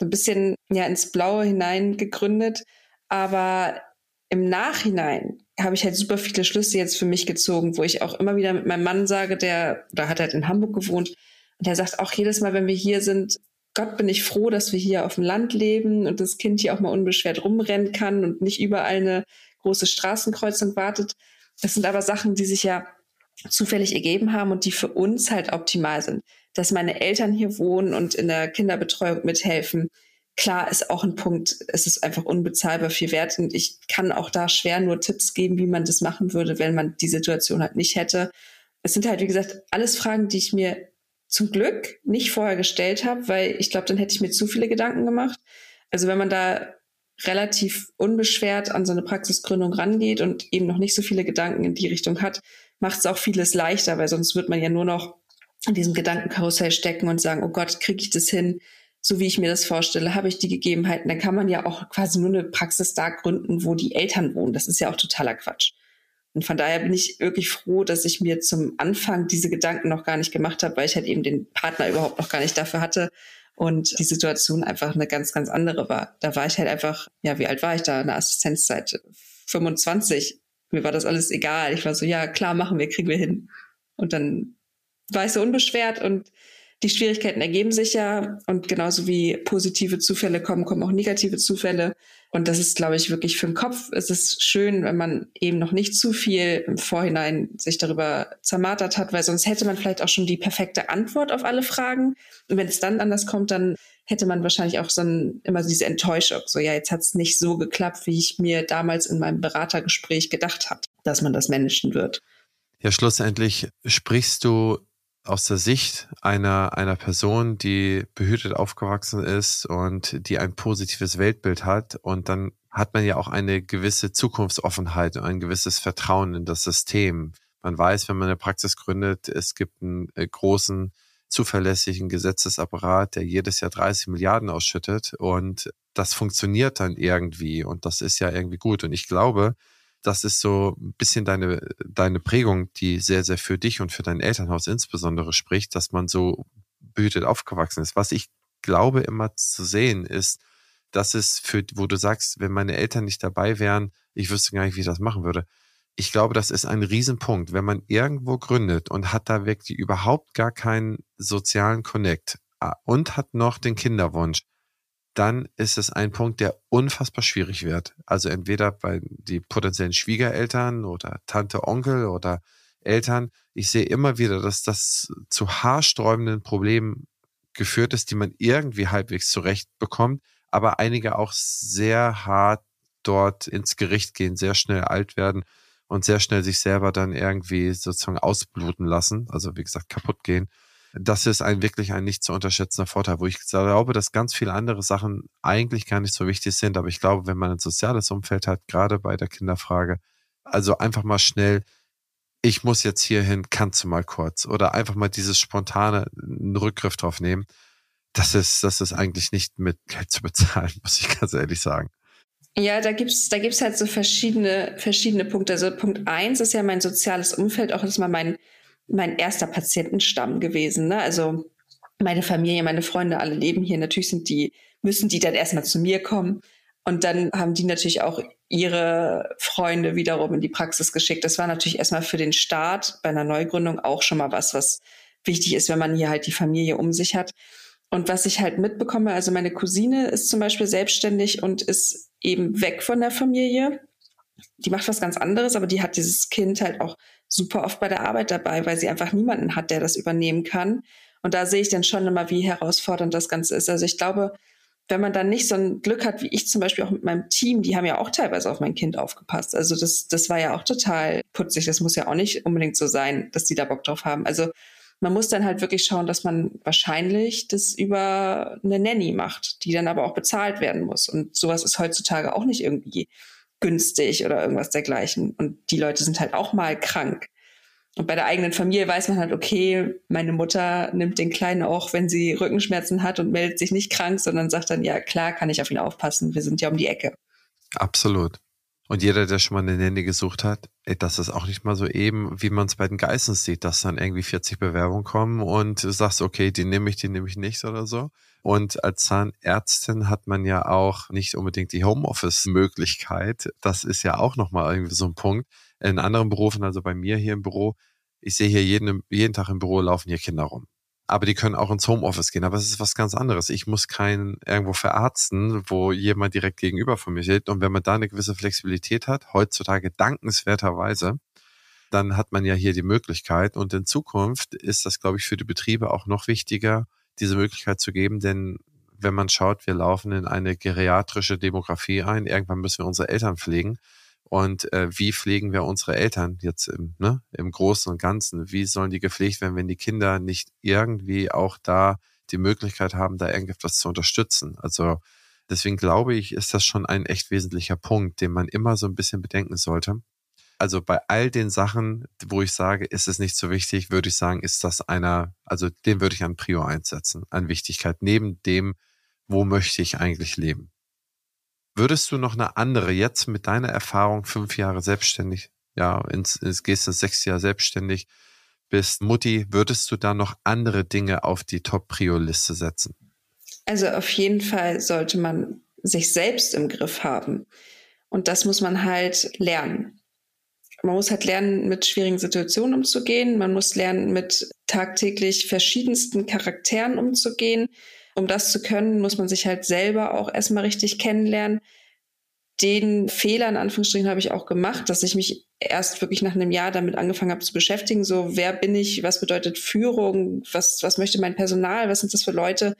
Ein bisschen ja ins Blaue hinein gegründet. Aber im Nachhinein habe ich halt super viele Schlüsse jetzt für mich gezogen, wo ich auch immer wieder mit meinem Mann sage, der, da hat halt in Hamburg gewohnt, und der sagt auch jedes Mal, wenn wir hier sind, Gott bin ich froh, dass wir hier auf dem Land leben und das Kind hier auch mal unbeschwert rumrennen kann und nicht überall eine große Straßenkreuzung wartet. Das sind aber Sachen, die sich ja zufällig ergeben haben und die für uns halt optimal sind. Dass meine Eltern hier wohnen und in der Kinderbetreuung mithelfen, klar ist auch ein Punkt, es ist einfach unbezahlbar viel wert und ich kann auch da schwer nur Tipps geben, wie man das machen würde, wenn man die Situation halt nicht hätte. Es sind halt, wie gesagt, alles Fragen, die ich mir zum Glück nicht vorher gestellt habe, weil ich glaube, dann hätte ich mir zu viele Gedanken gemacht. Also wenn man da relativ unbeschwert an so eine Praxisgründung rangeht und eben noch nicht so viele Gedanken in die Richtung hat, macht es auch vieles leichter, weil sonst wird man ja nur noch in diesem Gedankenkarussell stecken und sagen, oh Gott, kriege ich das hin, so wie ich mir das vorstelle, habe ich die Gegebenheiten. Dann kann man ja auch quasi nur eine Praxis da gründen, wo die Eltern wohnen. Das ist ja auch totaler Quatsch. Und von daher bin ich wirklich froh, dass ich mir zum Anfang diese Gedanken noch gar nicht gemacht habe, weil ich halt eben den Partner überhaupt noch gar nicht dafür hatte und die Situation einfach eine ganz, ganz andere war. Da war ich halt einfach, ja, wie alt war ich da? Eine Assistenzzeit 25. Mir war das alles egal. Ich war so, ja, klar, machen wir, kriegen wir hin. Und dann war ich so unbeschwert und die Schwierigkeiten ergeben sich ja und genauso wie positive Zufälle kommen, kommen auch negative Zufälle. Und das ist, glaube ich, wirklich für den Kopf. Es ist schön, wenn man eben noch nicht zu viel im Vorhinein sich darüber zermartert hat, weil sonst hätte man vielleicht auch schon die perfekte Antwort auf alle Fragen. Und wenn es dann anders kommt, dann hätte man wahrscheinlich auch so ein, immer diese Enttäuschung. So, ja, jetzt hat es nicht so geklappt, wie ich mir damals in meinem Beratergespräch gedacht habe, dass man das managen wird. Ja, schlussendlich sprichst du aus der Sicht einer, einer Person, die behütet aufgewachsen ist und die ein positives Weltbild hat. Und dann hat man ja auch eine gewisse Zukunftsoffenheit und ein gewisses Vertrauen in das System. Man weiß, wenn man eine Praxis gründet, es gibt einen äh, großen, zuverlässigen Gesetzesapparat, der jedes Jahr 30 Milliarden ausschüttet und das funktioniert dann irgendwie und das ist ja irgendwie gut. Und ich glaube, das ist so ein bisschen deine, deine Prägung, die sehr, sehr für dich und für dein Elternhaus insbesondere spricht, dass man so behütet aufgewachsen ist. Was ich glaube immer zu sehen ist, dass es für, wo du sagst, wenn meine Eltern nicht dabei wären, ich wüsste gar nicht, wie ich das machen würde. Ich glaube, das ist ein Riesenpunkt, wenn man irgendwo gründet und hat da wirklich überhaupt gar keinen sozialen Connect ah, und hat noch den Kinderwunsch dann ist es ein Punkt, der unfassbar schwierig wird. Also entweder bei die potenziellen Schwiegereltern oder Tante, Onkel oder Eltern. Ich sehe immer wieder, dass das zu haarsträubenden Problemen geführt ist, die man irgendwie halbwegs zurecht bekommt, aber einige auch sehr hart dort ins Gericht gehen, sehr schnell alt werden und sehr schnell sich selber dann irgendwie sozusagen ausbluten lassen, also wie gesagt kaputt gehen das ist ein wirklich ein nicht zu unterschätzender Vorteil, wo ich glaube, dass ganz viele andere Sachen eigentlich gar nicht so wichtig sind. Aber ich glaube, wenn man ein soziales Umfeld hat, gerade bei der Kinderfrage, also einfach mal schnell, ich muss jetzt hierhin, kannst du mal kurz oder einfach mal dieses spontane einen Rückgriff drauf nehmen. Das ist, das ist eigentlich nicht mit Geld zu bezahlen, muss ich ganz ehrlich sagen. Ja, da gibt's da gibt's halt so verschiedene, verschiedene Punkte. Also Punkt eins ist ja mein soziales Umfeld, auch erstmal mein, mein erster Patientenstamm gewesen. Ne? Also meine Familie, meine Freunde, alle leben hier. Natürlich sind die, müssen die dann erstmal zu mir kommen. Und dann haben die natürlich auch ihre Freunde wiederum in die Praxis geschickt. Das war natürlich erstmal für den Start bei einer Neugründung auch schon mal was, was wichtig ist, wenn man hier halt die Familie um sich hat. Und was ich halt mitbekomme, also meine Cousine ist zum Beispiel selbstständig und ist eben weg von der Familie. Die macht was ganz anderes, aber die hat dieses Kind halt auch super oft bei der Arbeit dabei, weil sie einfach niemanden hat, der das übernehmen kann. Und da sehe ich dann schon immer, wie herausfordernd das Ganze ist. Also ich glaube, wenn man dann nicht so ein Glück hat, wie ich zum Beispiel auch mit meinem Team, die haben ja auch teilweise auf mein Kind aufgepasst. Also das, das war ja auch total putzig. Das muss ja auch nicht unbedingt so sein, dass die da Bock drauf haben. Also man muss dann halt wirklich schauen, dass man wahrscheinlich das über eine Nanny macht, die dann aber auch bezahlt werden muss. Und sowas ist heutzutage auch nicht irgendwie günstig oder irgendwas dergleichen. Und die Leute sind halt auch mal krank. Und bei der eigenen Familie weiß man halt, okay, meine Mutter nimmt den Kleinen auch, wenn sie Rückenschmerzen hat und meldet sich nicht krank, sondern sagt dann, ja klar, kann ich auf ihn aufpassen, wir sind ja um die Ecke. Absolut. Und jeder, der schon mal eine Nanny gesucht hat, ey, das ist auch nicht mal so eben, wie man es bei den Geissens sieht, dass dann irgendwie 40 Bewerbungen kommen und du sagst, okay, die nehme ich, die nehme ich nicht oder so. Und als Zahnärztin hat man ja auch nicht unbedingt die Homeoffice-Möglichkeit. Das ist ja auch nochmal irgendwie so ein Punkt. In anderen Berufen, also bei mir hier im Büro, ich sehe hier jeden, jeden Tag im Büro laufen hier Kinder rum aber die können auch ins Homeoffice gehen. Aber es ist was ganz anderes. Ich muss keinen irgendwo verarzten, wo jemand direkt gegenüber von mir steht. Und wenn man da eine gewisse Flexibilität hat, heutzutage dankenswerterweise, dann hat man ja hier die Möglichkeit. Und in Zukunft ist das, glaube ich, für die Betriebe auch noch wichtiger, diese Möglichkeit zu geben. Denn wenn man schaut, wir laufen in eine geriatrische Demografie ein. Irgendwann müssen wir unsere Eltern pflegen. Und äh, wie pflegen wir unsere Eltern jetzt im, ne, im Großen und Ganzen? Wie sollen die gepflegt werden, wenn die Kinder nicht irgendwie auch da die Möglichkeit haben, da irgendetwas zu unterstützen? Also deswegen glaube ich, ist das schon ein echt wesentlicher Punkt, den man immer so ein bisschen bedenken sollte. Also bei all den Sachen, wo ich sage, ist es nicht so wichtig, würde ich sagen, ist das einer, also den würde ich an Prio einsetzen, an Wichtigkeit, neben dem, wo möchte ich eigentlich leben. Würdest du noch eine andere, jetzt mit deiner Erfahrung, fünf Jahre selbstständig, ja, ins, ins gehst ins sechs Jahre selbstständig, bist Mutti, würdest du da noch andere Dinge auf die Top-Prio-Liste setzen? Also auf jeden Fall sollte man sich selbst im Griff haben. Und das muss man halt lernen. Man muss halt lernen, mit schwierigen Situationen umzugehen. Man muss lernen, mit tagtäglich verschiedensten Charakteren umzugehen um das zu können, muss man sich halt selber auch erstmal richtig kennenlernen. Den Fehler in Anführungsstrichen habe ich auch gemacht, dass ich mich erst wirklich nach einem Jahr damit angefangen habe zu beschäftigen. So, wer bin ich? Was bedeutet Führung? Was, was möchte mein Personal? Was sind das für Leute?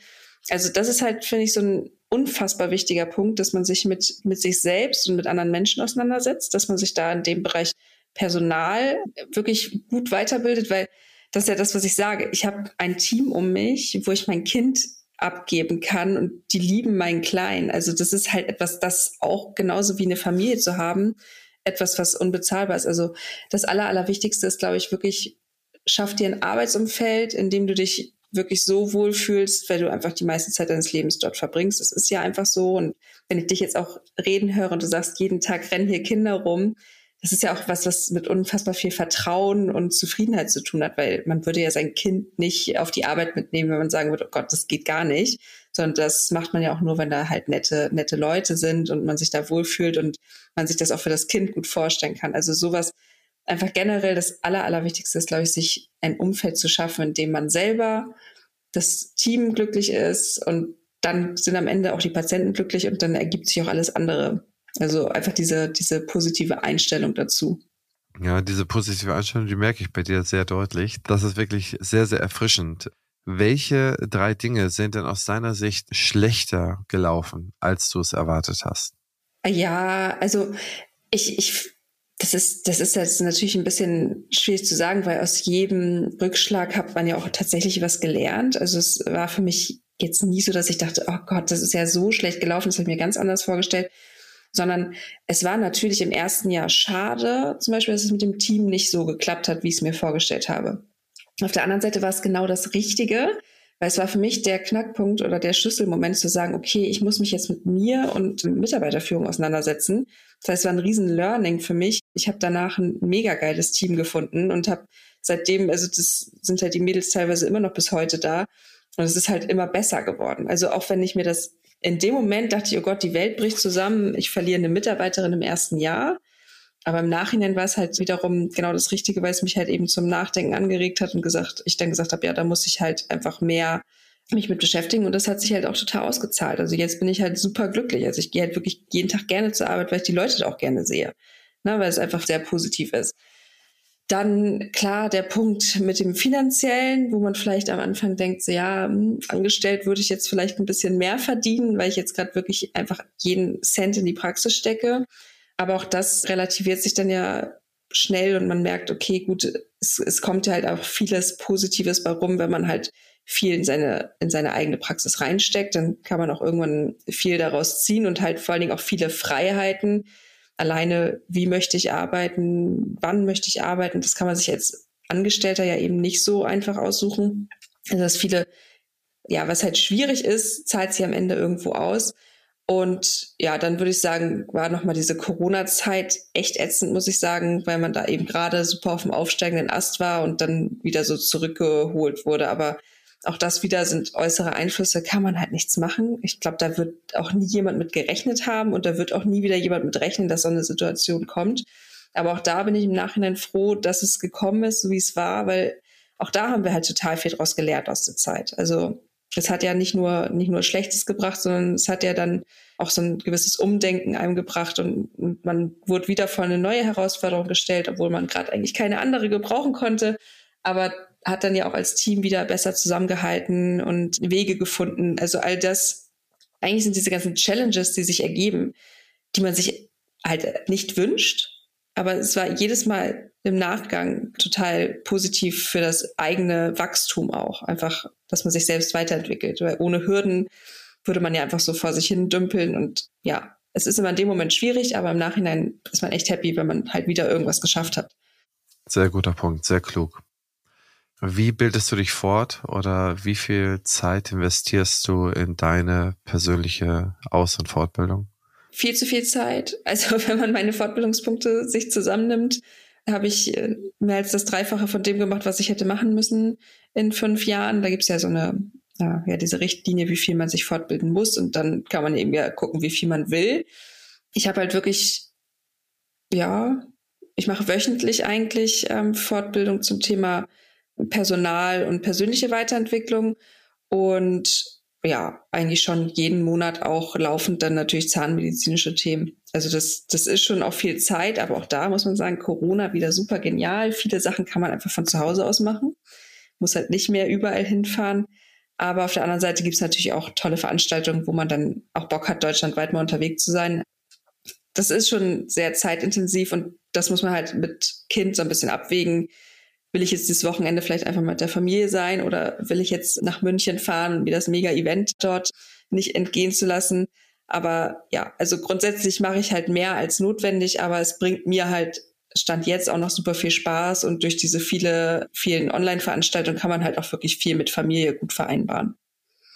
Also, das ist halt, finde ich, so ein unfassbar wichtiger Punkt, dass man sich mit, mit sich selbst und mit anderen Menschen auseinandersetzt, dass man sich da in dem Bereich Personal wirklich gut weiterbildet, weil das ist ja das, was ich sage. Ich habe ein Team um mich, wo ich mein Kind abgeben kann und die lieben meinen Kleinen. Also das ist halt etwas, das auch genauso wie eine Familie zu haben, etwas, was unbezahlbar ist. Also das Aller, Allerwichtigste ist, glaube ich, wirklich, schaff dir ein Arbeitsumfeld, in dem du dich wirklich so wohl fühlst, weil du einfach die meiste Zeit deines Lebens dort verbringst. Das ist ja einfach so. Und wenn ich dich jetzt auch reden höre und du sagst, jeden Tag rennen hier Kinder rum, das ist ja auch was, was mit unfassbar viel Vertrauen und Zufriedenheit zu tun hat, weil man würde ja sein Kind nicht auf die Arbeit mitnehmen, wenn man sagen würde, oh Gott, das geht gar nicht, sondern das macht man ja auch nur, wenn da halt nette, nette Leute sind und man sich da wohlfühlt und man sich das auch für das Kind gut vorstellen kann. Also sowas, einfach generell das Aller, Allerwichtigste ist, glaube ich, sich ein Umfeld zu schaffen, in dem man selber das Team glücklich ist und dann sind am Ende auch die Patienten glücklich und dann ergibt sich auch alles andere. Also einfach diese, diese positive Einstellung dazu. Ja, diese positive Einstellung, die merke ich bei dir sehr deutlich. Das ist wirklich sehr, sehr erfrischend. Welche drei Dinge sind denn aus deiner Sicht schlechter gelaufen, als du es erwartet hast? Ja, also ich, ich, das ist, das ist jetzt natürlich ein bisschen schwierig zu sagen, weil aus jedem Rückschlag hat man ja auch tatsächlich was gelernt. Also es war für mich jetzt nie so, dass ich dachte, oh Gott, das ist ja so schlecht gelaufen, das habe ich mir ganz anders vorgestellt sondern es war natürlich im ersten Jahr schade, zum Beispiel, dass es mit dem Team nicht so geklappt hat, wie ich es mir vorgestellt habe. Auf der anderen Seite war es genau das Richtige, weil es war für mich der Knackpunkt oder der Schlüsselmoment zu sagen, okay, ich muss mich jetzt mit mir und Mitarbeiterführung auseinandersetzen. Das heißt, es war ein riesen Learning für mich. Ich habe danach ein mega geiles Team gefunden und habe seitdem, also das sind halt die Mädels teilweise immer noch bis heute da. Und es ist halt immer besser geworden. Also auch wenn ich mir das in dem Moment dachte ich, oh Gott, die Welt bricht zusammen, ich verliere eine Mitarbeiterin im ersten Jahr. Aber im Nachhinein war es halt wiederum genau das Richtige, weil es mich halt eben zum Nachdenken angeregt hat und gesagt, ich dann gesagt habe, ja, da muss ich halt einfach mehr mich mit beschäftigen und das hat sich halt auch total ausgezahlt. Also jetzt bin ich halt super glücklich. Also ich gehe halt wirklich jeden Tag gerne zur Arbeit, weil ich die Leute auch gerne sehe. Ne, weil es einfach sehr positiv ist. Dann klar der Punkt mit dem finanziellen, wo man vielleicht am Anfang denkt, so, ja, hm, angestellt würde ich jetzt vielleicht ein bisschen mehr verdienen, weil ich jetzt gerade wirklich einfach jeden Cent in die Praxis stecke. Aber auch das relativiert sich dann ja schnell und man merkt, okay, gut, es, es kommt ja halt auch vieles Positives bei rum, wenn man halt viel in seine, in seine eigene Praxis reinsteckt, dann kann man auch irgendwann viel daraus ziehen und halt vor allen Dingen auch viele Freiheiten, alleine, wie möchte ich arbeiten, wann möchte ich arbeiten, das kann man sich jetzt Angestellter ja eben nicht so einfach aussuchen. Also dass viele, ja, was halt schwierig ist, zahlt sie am Ende irgendwo aus. Und ja, dann würde ich sagen, war nochmal diese Corona-Zeit echt ätzend, muss ich sagen, weil man da eben gerade super auf dem aufsteigenden Ast war und dann wieder so zurückgeholt wurde. Aber auch das wieder sind äußere Einflüsse, kann man halt nichts machen. Ich glaube, da wird auch nie jemand mit gerechnet haben und da wird auch nie wieder jemand mit rechnen, dass so eine Situation kommt. Aber auch da bin ich im Nachhinein froh, dass es gekommen ist, so wie es war, weil auch da haben wir halt total viel draus gelernt aus der Zeit. Also es hat ja nicht nur, nicht nur Schlechtes gebracht, sondern es hat ja dann auch so ein gewisses Umdenken einem gebracht und, und man wurde wieder vor eine neue Herausforderung gestellt, obwohl man gerade eigentlich keine andere gebrauchen konnte. Aber hat dann ja auch als Team wieder besser zusammengehalten und Wege gefunden. Also all das, eigentlich sind diese ganzen Challenges, die sich ergeben, die man sich halt nicht wünscht. Aber es war jedes Mal im Nachgang total positiv für das eigene Wachstum auch. Einfach, dass man sich selbst weiterentwickelt. Weil ohne Hürden würde man ja einfach so vor sich hin dümpeln. Und ja, es ist immer in dem Moment schwierig, aber im Nachhinein ist man echt happy, wenn man halt wieder irgendwas geschafft hat. Sehr guter Punkt, sehr klug. Wie bildest du dich fort oder wie viel Zeit investierst du in deine persönliche Aus- und Fortbildung? Viel zu viel Zeit. Also wenn man meine Fortbildungspunkte sich zusammennimmt, habe ich äh, mehr als das Dreifache von dem gemacht, was ich hätte machen müssen in fünf Jahren. Da gibt es ja so eine, ja, diese Richtlinie, wie viel man sich fortbilden muss. Und dann kann man eben ja gucken, wie viel man will. Ich habe halt wirklich, ja, ich mache wöchentlich eigentlich ähm, Fortbildung zum Thema Personal und persönliche Weiterentwicklung. Und ja, eigentlich schon jeden Monat auch laufend dann natürlich zahnmedizinische Themen. Also das, das ist schon auch viel Zeit, aber auch da muss man sagen, Corona wieder super genial. Viele Sachen kann man einfach von zu Hause aus machen. Muss halt nicht mehr überall hinfahren. Aber auf der anderen Seite gibt es natürlich auch tolle Veranstaltungen, wo man dann auch Bock hat, deutschlandweit mal unterwegs zu sein. Das ist schon sehr zeitintensiv und das muss man halt mit Kind so ein bisschen abwägen will ich jetzt dieses Wochenende vielleicht einfach mit der Familie sein oder will ich jetzt nach München fahren mir das Mega-Event dort nicht entgehen zu lassen. Aber ja, also grundsätzlich mache ich halt mehr als notwendig, aber es bringt mir halt Stand jetzt auch noch super viel Spaß und durch diese viele, vielen Online-Veranstaltungen kann man halt auch wirklich viel mit Familie gut vereinbaren.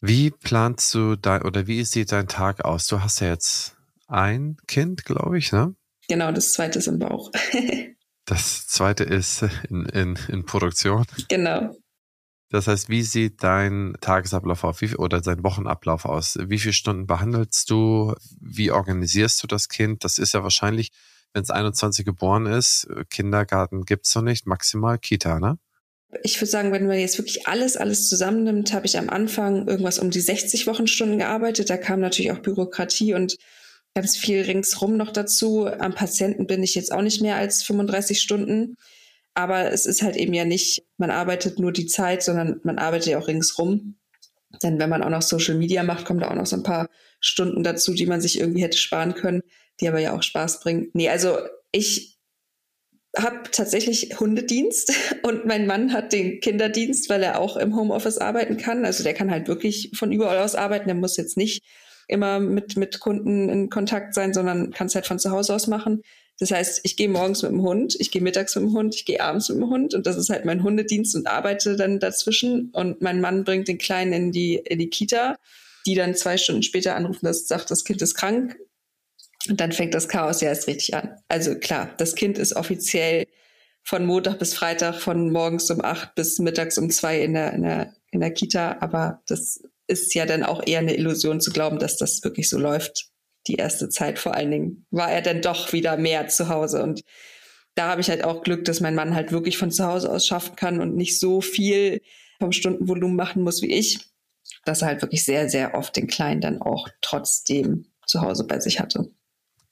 Wie planst du dein oder wie sieht dein Tag aus? Du hast ja jetzt ein Kind, glaube ich, ne? Genau, das zweite ist im Bauch. Das zweite ist in, in, in Produktion. Genau. Das heißt, wie sieht dein Tagesablauf auf wie, oder dein Wochenablauf aus? Wie viele Stunden behandelst du? Wie organisierst du das Kind? Das ist ja wahrscheinlich, wenn es 21 geboren ist, Kindergarten gibt's noch nicht, maximal Kita, ne? Ich würde sagen, wenn man jetzt wirklich alles, alles zusammennimmt, habe ich am Anfang irgendwas um die 60 Wochenstunden gearbeitet. Da kam natürlich auch Bürokratie und ganz viel ringsrum noch dazu. Am Patienten bin ich jetzt auch nicht mehr als 35 Stunden. Aber es ist halt eben ja nicht, man arbeitet nur die Zeit, sondern man arbeitet ja auch ringsrum. Denn wenn man auch noch Social Media macht, kommen da auch noch so ein paar Stunden dazu, die man sich irgendwie hätte sparen können, die aber ja auch Spaß bringen. Nee, also ich habe tatsächlich Hundedienst und mein Mann hat den Kinderdienst, weil er auch im Homeoffice arbeiten kann. Also der kann halt wirklich von überall aus arbeiten. Der muss jetzt nicht immer mit, mit Kunden in Kontakt sein, sondern kann es halt von zu Hause aus machen. Das heißt, ich gehe morgens mit dem Hund, ich gehe mittags mit dem Hund, ich gehe abends mit dem Hund und das ist halt mein Hundedienst und arbeite dann dazwischen. Und mein Mann bringt den Kleinen in die, in die Kita, die dann zwei Stunden später anrufen, das sagt, das Kind ist krank. Und dann fängt das Chaos ja erst richtig an. Also klar, das Kind ist offiziell von Montag bis Freitag, von morgens um acht bis mittags um zwei in der, in der, in der Kita, aber das ist ja dann auch eher eine Illusion zu glauben, dass das wirklich so läuft. Die erste Zeit vor allen Dingen war er dann doch wieder mehr zu Hause und da habe ich halt auch Glück, dass mein Mann halt wirklich von zu Hause aus schaffen kann und nicht so viel vom Stundenvolumen machen muss wie ich, dass er halt wirklich sehr, sehr oft den Kleinen dann auch trotzdem zu Hause bei sich hatte.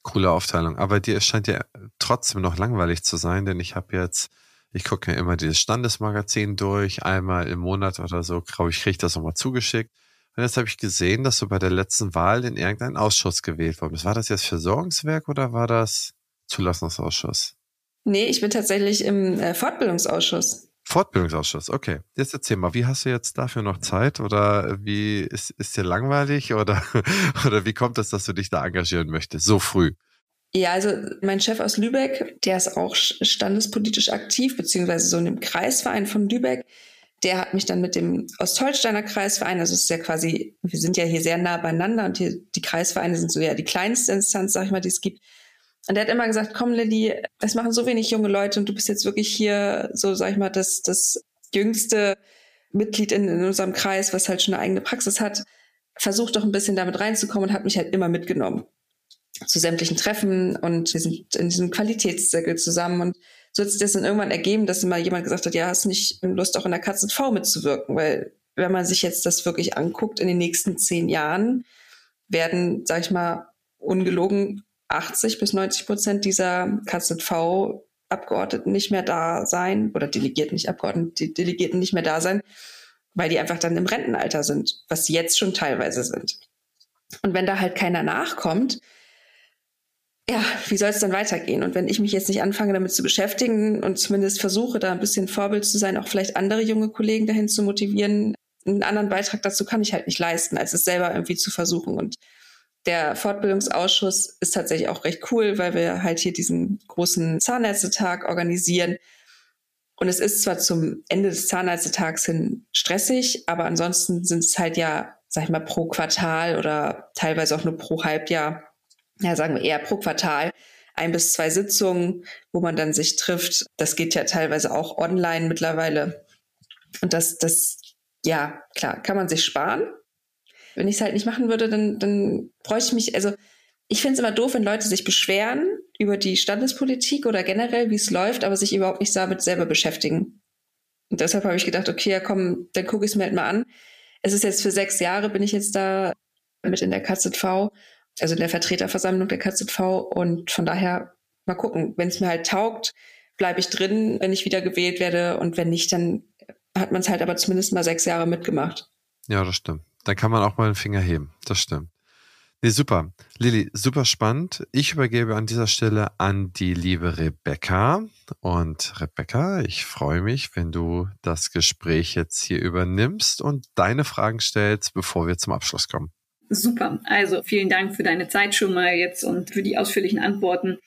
Coole Aufteilung. Aber dir scheint ja trotzdem noch langweilig zu sein, denn ich habe jetzt ich gucke mir immer dieses Standesmagazin durch, einmal im Monat oder so, glaube ich, kriege ich das nochmal zugeschickt. Und jetzt habe ich gesehen, dass du bei der letzten Wahl in irgendeinen Ausschuss gewählt worden bist. War das jetzt Versorgungswerk oder war das Zulassungsausschuss? Nee, ich bin tatsächlich im äh, Fortbildungsausschuss. Fortbildungsausschuss, okay. Jetzt erzähl mal, wie hast du jetzt dafür noch Zeit oder wie ist, ist dir langweilig oder, oder wie kommt es, dass du dich da engagieren möchtest, so früh? Ja, also mein Chef aus Lübeck, der ist auch standespolitisch aktiv, beziehungsweise so in dem Kreisverein von Lübeck. Der hat mich dann mit dem Ostholsteiner Kreisverein, also es ist ja quasi, wir sind ja hier sehr nah beieinander und hier die Kreisvereine sind so ja die kleinste Instanz, sag ich mal, die es gibt. Und der hat immer gesagt, komm Lilly, es machen so wenig junge Leute und du bist jetzt wirklich hier so, sag ich mal, das, das jüngste Mitglied in, in unserem Kreis, was halt schon eine eigene Praxis hat. Versuch doch ein bisschen damit reinzukommen und hat mich halt immer mitgenommen zu sämtlichen Treffen und wir sind in diesem Qualitätszirkel zusammen und so hat sich das dann irgendwann ergeben, dass immer jemand gesagt hat, ja, hast nicht Lust auch in der KZV mitzuwirken, weil wenn man sich jetzt das wirklich anguckt, in den nächsten zehn Jahren werden, sag ich mal, ungelogen 80 bis 90 Prozent dieser KZV Abgeordneten nicht mehr da sein oder Delegierten, nicht Abgeordneten, die Delegierten nicht mehr da sein, weil die einfach dann im Rentenalter sind, was sie jetzt schon teilweise sind. Und wenn da halt keiner nachkommt, ja, wie soll es dann weitergehen? Und wenn ich mich jetzt nicht anfange, damit zu beschäftigen und zumindest versuche, da ein bisschen Vorbild zu sein, auch vielleicht andere junge Kollegen dahin zu motivieren, einen anderen Beitrag dazu kann ich halt nicht leisten, als es selber irgendwie zu versuchen. Und der Fortbildungsausschuss ist tatsächlich auch recht cool, weil wir halt hier diesen großen Zahnärztetag organisieren. Und es ist zwar zum Ende des Zahnärztetags hin stressig, aber ansonsten sind es halt ja, sag ich mal, pro Quartal oder teilweise auch nur pro Halbjahr ja, sagen wir eher pro Quartal ein bis zwei Sitzungen, wo man dann sich trifft. Das geht ja teilweise auch online mittlerweile. Und das, das, ja, klar, kann man sich sparen. Wenn ich es halt nicht machen würde, dann, dann bräuchte ich mich, also ich finde es immer doof, wenn Leute sich beschweren über die Standespolitik oder generell, wie es läuft, aber sich überhaupt nicht damit selber beschäftigen. Und deshalb habe ich gedacht, okay, ja komm, dann gucke ich es mir halt mal an. Es ist jetzt für sechs Jahre, bin ich jetzt da mit in der KZV also in der Vertreterversammlung der KZV. Und von daher mal gucken, wenn es mir halt taugt, bleibe ich drin, wenn ich wieder gewählt werde. Und wenn nicht, dann hat man es halt aber zumindest mal sechs Jahre mitgemacht. Ja, das stimmt. Dann kann man auch mal den Finger heben. Das stimmt. Nee, super. Lilly, super spannend. Ich übergebe an dieser Stelle an die liebe Rebecca. Und Rebecca, ich freue mich, wenn du das Gespräch jetzt hier übernimmst und deine Fragen stellst, bevor wir zum Abschluss kommen. Super. Also vielen Dank für deine Zeit schon mal jetzt und für die ausführlichen Antworten.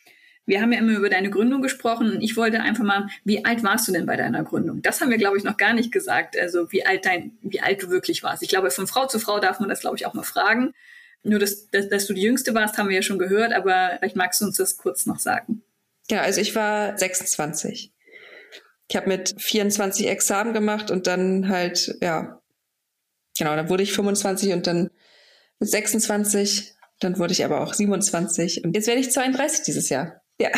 Wir haben ja immer über deine Gründung gesprochen und ich wollte einfach mal, wie alt warst du denn bei deiner Gründung? Das haben wir, glaube ich, noch gar nicht gesagt. Also wie alt dein, wie alt du wirklich warst. Ich glaube, von Frau zu Frau darf man das, glaube ich, auch mal fragen. Nur, dass, dass, dass du die Jüngste warst, haben wir ja schon gehört, aber vielleicht magst du uns das kurz noch sagen. Ja, also ich war 26. Ich habe mit 24 Examen gemacht und dann halt, ja, genau, dann wurde ich 25 und dann 26, dann wurde ich aber auch 27 und jetzt werde ich 32 dieses Jahr. Ja.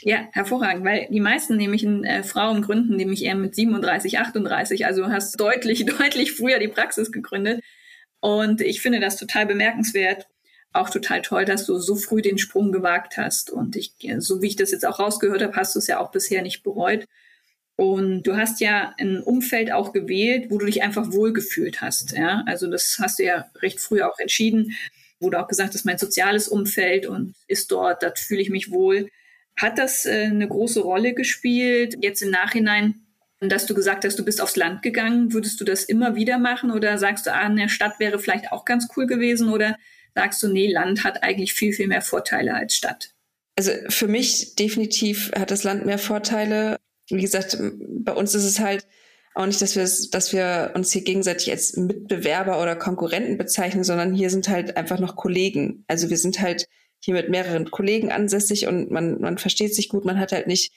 Ja, hervorragend, weil die meisten nämlich äh, Frauen gründen nämlich eher mit 37, 38. Also du hast deutlich, deutlich früher die Praxis gegründet. Und ich finde das total bemerkenswert. Auch total toll, dass du so früh den Sprung gewagt hast. Und ich, so wie ich das jetzt auch rausgehört habe, hast du es ja auch bisher nicht bereut. Und du hast ja ein Umfeld auch gewählt, wo du dich einfach wohlgefühlt hast. Ja? Also das hast du ja recht früh auch entschieden, wo du auch gesagt hast, mein soziales Umfeld und ist dort, da fühle ich mich wohl. Hat das äh, eine große Rolle gespielt? Jetzt im Nachhinein, dass du gesagt hast, du bist aufs Land gegangen, würdest du das immer wieder machen oder sagst du, ah, eine Stadt wäre vielleicht auch ganz cool gewesen oder sagst du, nee, Land hat eigentlich viel, viel mehr Vorteile als Stadt? Also für mich definitiv hat das Land mehr Vorteile wie gesagt, bei uns ist es halt auch nicht, dass wir, dass wir uns hier gegenseitig als Mitbewerber oder Konkurrenten bezeichnen, sondern hier sind halt einfach noch Kollegen. Also wir sind halt hier mit mehreren Kollegen ansässig und man, man versteht sich gut, man hat halt nicht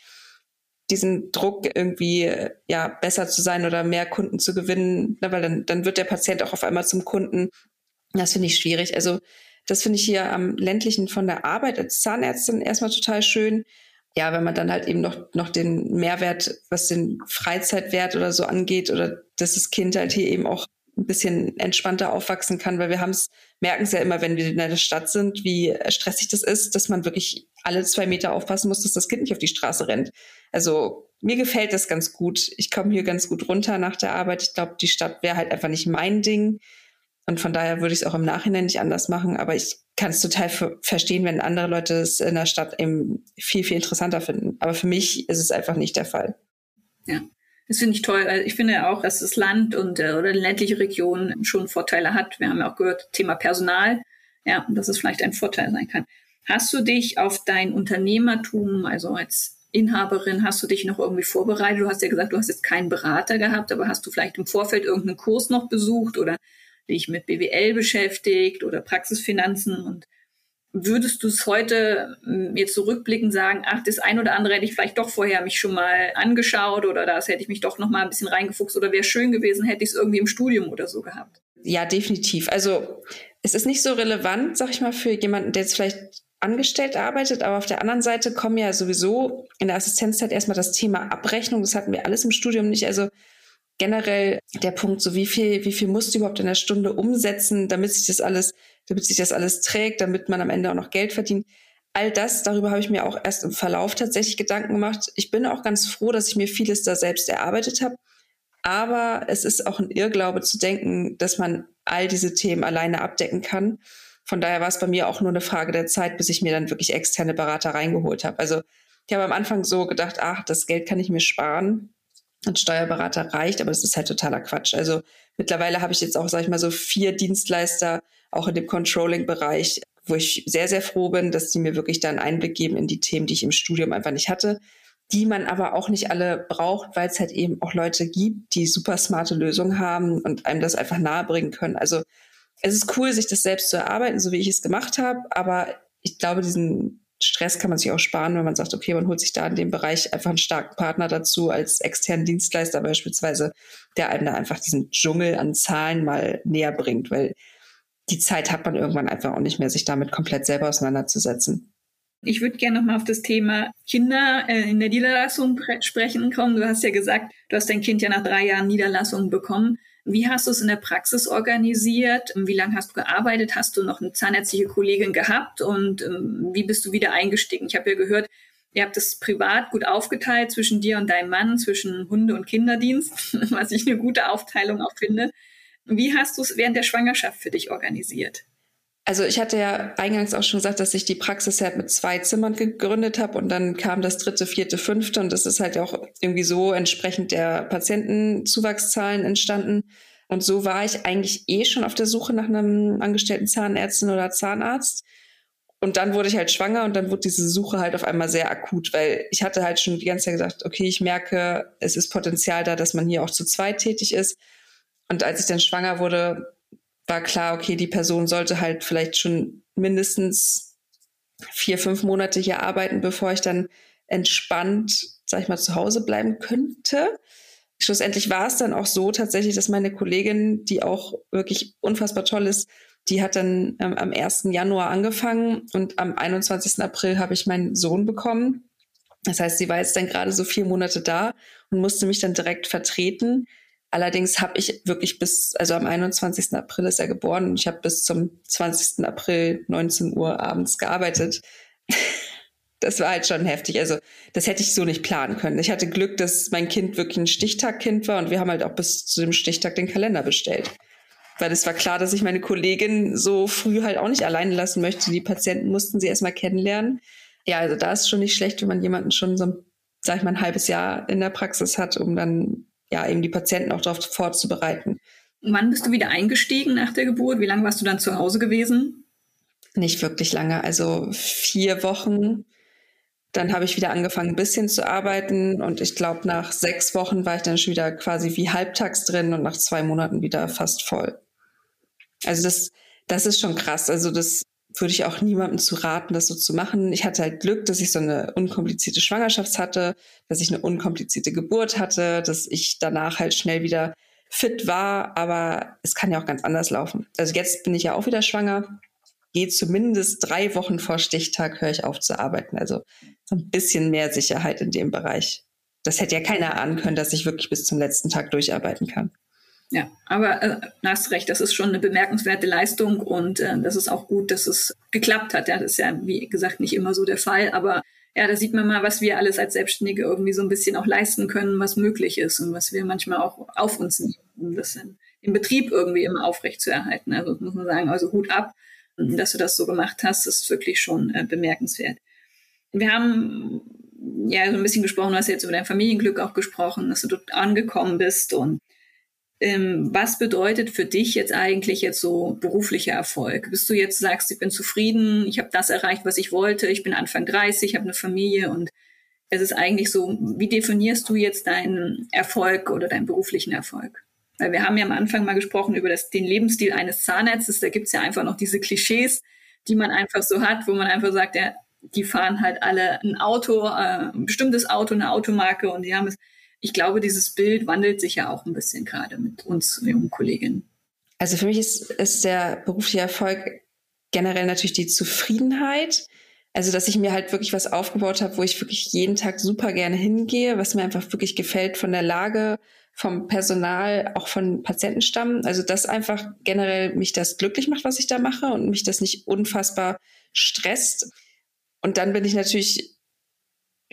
diesen Druck irgendwie ja besser zu sein oder mehr Kunden zu gewinnen, ne, weil dann, dann wird der Patient auch auf einmal zum Kunden. Das finde ich schwierig. Also das finde ich hier am ländlichen von der Arbeit als Zahnärztin erstmal total schön ja, wenn man dann halt eben noch, noch den Mehrwert, was den Freizeitwert oder so angeht, oder dass das Kind halt hier eben auch ein bisschen entspannter aufwachsen kann, weil wir haben es, merken es ja immer, wenn wir in der Stadt sind, wie stressig das ist, dass man wirklich alle zwei Meter aufpassen muss, dass das Kind nicht auf die Straße rennt. Also mir gefällt das ganz gut. Ich komme hier ganz gut runter nach der Arbeit. Ich glaube, die Stadt wäre halt einfach nicht mein Ding. Und von daher würde ich es auch im Nachhinein nicht anders machen. Aber ich kann es total verstehen, wenn andere Leute es in der Stadt eben viel, viel interessanter finden. Aber für mich ist es einfach nicht der Fall. Ja. Das finde ich toll. Ich finde auch, dass das Land und äh, oder ländliche Region schon Vorteile hat. Wir haben ja auch gehört, Thema Personal, ja, dass es vielleicht ein Vorteil sein kann. Hast du dich auf dein Unternehmertum, also als Inhaberin, hast du dich noch irgendwie vorbereitet? Du hast ja gesagt, du hast jetzt keinen Berater gehabt, aber hast du vielleicht im Vorfeld irgendeinen Kurs noch besucht oder dich mit BWL beschäftigt oder Praxisfinanzen und würdest du es heute hm, jetzt zurückblicken sagen, ach, das ein oder andere hätte ich vielleicht doch vorher mich schon mal angeschaut oder das hätte ich mich doch noch mal ein bisschen reingefuchst oder wäre schön gewesen, hätte ich es irgendwie im Studium oder so gehabt? Ja, definitiv. Also es ist nicht so relevant, sag ich mal, für jemanden, der jetzt vielleicht angestellt arbeitet, aber auf der anderen Seite kommen ja sowieso in der Assistenzzeit erstmal das Thema Abrechnung. Das hatten wir alles im Studium nicht. Also generell der Punkt, so wie viel, wie viel musst du überhaupt in der Stunde umsetzen, damit sich das alles, damit sich das alles trägt, damit man am Ende auch noch Geld verdient. All das, darüber habe ich mir auch erst im Verlauf tatsächlich Gedanken gemacht. Ich bin auch ganz froh, dass ich mir vieles da selbst erarbeitet habe. Aber es ist auch ein Irrglaube zu denken, dass man all diese Themen alleine abdecken kann. Von daher war es bei mir auch nur eine Frage der Zeit, bis ich mir dann wirklich externe Berater reingeholt habe. Also ich habe am Anfang so gedacht, ach, das Geld kann ich mir sparen. Ein Steuerberater reicht, aber das ist halt totaler Quatsch. Also mittlerweile habe ich jetzt auch, sag ich mal, so vier Dienstleister, auch in dem Controlling-Bereich, wo ich sehr, sehr froh bin, dass die mir wirklich dann Einblick geben in die Themen, die ich im Studium einfach nicht hatte, die man aber auch nicht alle braucht, weil es halt eben auch Leute gibt, die super smarte Lösungen haben und einem das einfach nahebringen können. Also es ist cool, sich das selbst zu erarbeiten, so wie ich es gemacht habe, aber ich glaube, diesen Stress kann man sich auch sparen, wenn man sagt, okay, man holt sich da in dem Bereich einfach einen starken Partner dazu als externen Dienstleister beispielsweise, der einem da einfach diesen Dschungel an Zahlen mal näher bringt, weil die Zeit hat man irgendwann einfach auch nicht mehr, sich damit komplett selber auseinanderzusetzen. Ich würde gerne nochmal auf das Thema Kinder äh, in der Niederlassung sprechen kommen. Du hast ja gesagt, du hast dein Kind ja nach drei Jahren Niederlassung bekommen. Wie hast du es in der Praxis organisiert? Wie lange hast du gearbeitet? Hast du noch eine zahnärztliche Kollegin gehabt? Und ähm, wie bist du wieder eingestiegen? Ich habe ja gehört, ihr habt es privat gut aufgeteilt zwischen dir und deinem Mann, zwischen Hunde- und Kinderdienst, was ich eine gute Aufteilung auch finde. Wie hast du es während der Schwangerschaft für dich organisiert? Also ich hatte ja eingangs auch schon gesagt, dass ich die Praxis halt mit zwei Zimmern gegründet habe und dann kam das dritte, vierte, fünfte und das ist halt auch irgendwie so entsprechend der Patientenzuwachszahlen entstanden. Und so war ich eigentlich eh schon auf der Suche nach einem angestellten Zahnärztin oder Zahnarzt. Und dann wurde ich halt schwanger und dann wurde diese Suche halt auf einmal sehr akut, weil ich hatte halt schon die ganze Zeit gesagt, okay, ich merke, es ist Potenzial da, dass man hier auch zu zweit tätig ist. Und als ich dann schwanger wurde, war klar, okay, die Person sollte halt vielleicht schon mindestens vier, fünf Monate hier arbeiten, bevor ich dann entspannt, sag ich mal, zu Hause bleiben könnte. Schlussendlich war es dann auch so tatsächlich, dass meine Kollegin, die auch wirklich unfassbar toll ist, die hat dann ähm, am 1. Januar angefangen und am 21. April habe ich meinen Sohn bekommen. Das heißt, sie war jetzt dann gerade so vier Monate da und musste mich dann direkt vertreten. Allerdings habe ich wirklich bis, also am 21. April ist er geboren und ich habe bis zum 20. April 19 Uhr abends gearbeitet. das war halt schon heftig. Also das hätte ich so nicht planen können. Ich hatte Glück, dass mein Kind wirklich ein Stichtagkind war und wir haben halt auch bis zu dem Stichtag den Kalender bestellt. Weil es war klar, dass ich meine Kollegin so früh halt auch nicht alleine lassen möchte. Die Patienten mussten sie erstmal kennenlernen. Ja, also da ist schon nicht schlecht, wenn man jemanden schon so, sag ich mal, ein halbes Jahr in der Praxis hat, um dann ja, eben die Patienten auch darauf vorzubereiten. Wann bist du wieder eingestiegen nach der Geburt? Wie lange warst du dann zu Hause gewesen? Nicht wirklich lange, also vier Wochen. Dann habe ich wieder angefangen, ein bisschen zu arbeiten und ich glaube, nach sechs Wochen war ich dann schon wieder quasi wie halbtags drin und nach zwei Monaten wieder fast voll. Also das, das ist schon krass. Also das würde ich auch niemandem zu raten, das so zu machen. Ich hatte halt Glück, dass ich so eine unkomplizierte Schwangerschaft hatte, dass ich eine unkomplizierte Geburt hatte, dass ich danach halt schnell wieder fit war, aber es kann ja auch ganz anders laufen. Also jetzt bin ich ja auch wieder schwanger, gehe zumindest drei Wochen vor Stichtag, höre ich auf zu arbeiten. Also so ein bisschen mehr Sicherheit in dem Bereich. Das hätte ja keiner ahnen können, dass ich wirklich bis zum letzten Tag durcharbeiten kann. Ja, aber äh, hast recht, das ist schon eine bemerkenswerte Leistung und äh, das ist auch gut, dass es geklappt hat. Ja, das ist ja, wie gesagt, nicht immer so der Fall, aber ja, da sieht man mal, was wir alles als Selbstständige irgendwie so ein bisschen auch leisten können, was möglich ist und was wir manchmal auch auf uns nehmen, um das in, im Betrieb irgendwie immer aufrecht zu erhalten. Also muss man sagen, also Hut ab, dass du das so gemacht hast, das ist wirklich schon äh, bemerkenswert. Wir haben ja so ein bisschen gesprochen, du hast jetzt über dein Familienglück auch gesprochen, dass du dort angekommen bist und ähm, was bedeutet für dich jetzt eigentlich jetzt so beruflicher Erfolg? Bist du jetzt sagst, ich bin zufrieden, ich habe das erreicht, was ich wollte, ich bin Anfang 30, habe eine Familie und es ist eigentlich so, wie definierst du jetzt deinen Erfolg oder deinen beruflichen Erfolg? Weil wir haben ja am Anfang mal gesprochen über das, den Lebensstil eines Zahnarztes. Da gibt's ja einfach noch diese Klischees, die man einfach so hat, wo man einfach sagt, ja, die fahren halt alle ein Auto, äh, ein bestimmtes Auto, eine Automarke und die haben es ich glaube, dieses Bild wandelt sich ja auch ein bisschen gerade mit uns jungen Kolleginnen. Also für mich ist, ist der berufliche Erfolg generell natürlich die Zufriedenheit. Also, dass ich mir halt wirklich was aufgebaut habe, wo ich wirklich jeden Tag super gerne hingehe, was mir einfach wirklich gefällt von der Lage, vom Personal, auch von Patientenstamm. Also, dass einfach generell mich das glücklich macht, was ich da mache und mich das nicht unfassbar stresst. Und dann bin ich natürlich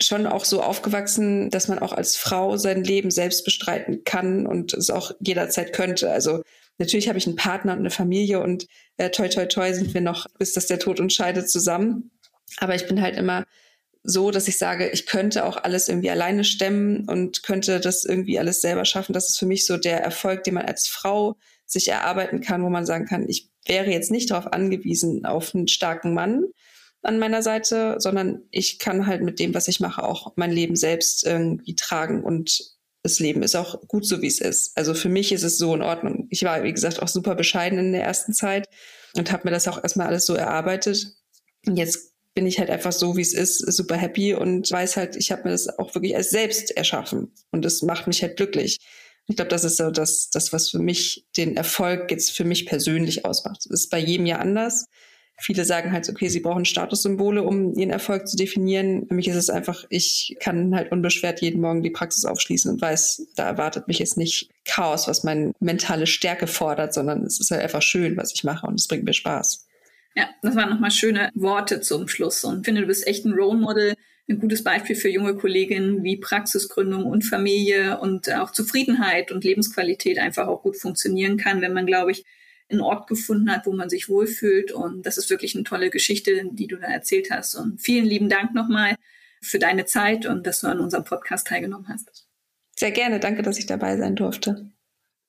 schon auch so aufgewachsen, dass man auch als Frau sein Leben selbst bestreiten kann und es auch jederzeit könnte. Also natürlich habe ich einen Partner und eine Familie und äh, toi toi toi sind wir noch, bis dass der Tod uns scheidet, zusammen. Aber ich bin halt immer so, dass ich sage, ich könnte auch alles irgendwie alleine stemmen und könnte das irgendwie alles selber schaffen. Das ist für mich so der Erfolg, den man als Frau sich erarbeiten kann, wo man sagen kann, ich wäre jetzt nicht darauf angewiesen auf einen starken Mann, an meiner Seite, sondern ich kann halt mit dem, was ich mache, auch mein Leben selbst irgendwie tragen und das Leben ist auch gut so, wie es ist. Also für mich ist es so in Ordnung. Ich war, wie gesagt, auch super bescheiden in der ersten Zeit und habe mir das auch erstmal alles so erarbeitet. Und jetzt bin ich halt einfach so, wie es ist, super happy und weiß halt, ich habe mir das auch wirklich als selbst erschaffen. Und das macht mich halt glücklich. Ich glaube, das ist so das, das, was für mich den Erfolg jetzt für mich persönlich ausmacht. Das ist bei jedem ja anders. Viele sagen halt, okay, sie brauchen Statussymbole, um ihren Erfolg zu definieren. Für mich ist es einfach, ich kann halt unbeschwert jeden Morgen die Praxis aufschließen und weiß, da erwartet mich jetzt nicht Chaos, was meine mentale Stärke fordert, sondern es ist halt einfach schön, was ich mache und es bringt mir Spaß. Ja, das waren nochmal schöne Worte zum Schluss und ich finde, du bist echt ein Role Model, ein gutes Beispiel für junge Kolleginnen, wie Praxisgründung und Familie und auch Zufriedenheit und Lebensqualität einfach auch gut funktionieren kann, wenn man, glaube ich, einen Ort gefunden hat, wo man sich wohlfühlt. Und das ist wirklich eine tolle Geschichte, die du da erzählt hast. Und vielen lieben Dank nochmal für deine Zeit und dass du an unserem Podcast teilgenommen hast. Sehr gerne. Danke, dass ich dabei sein durfte.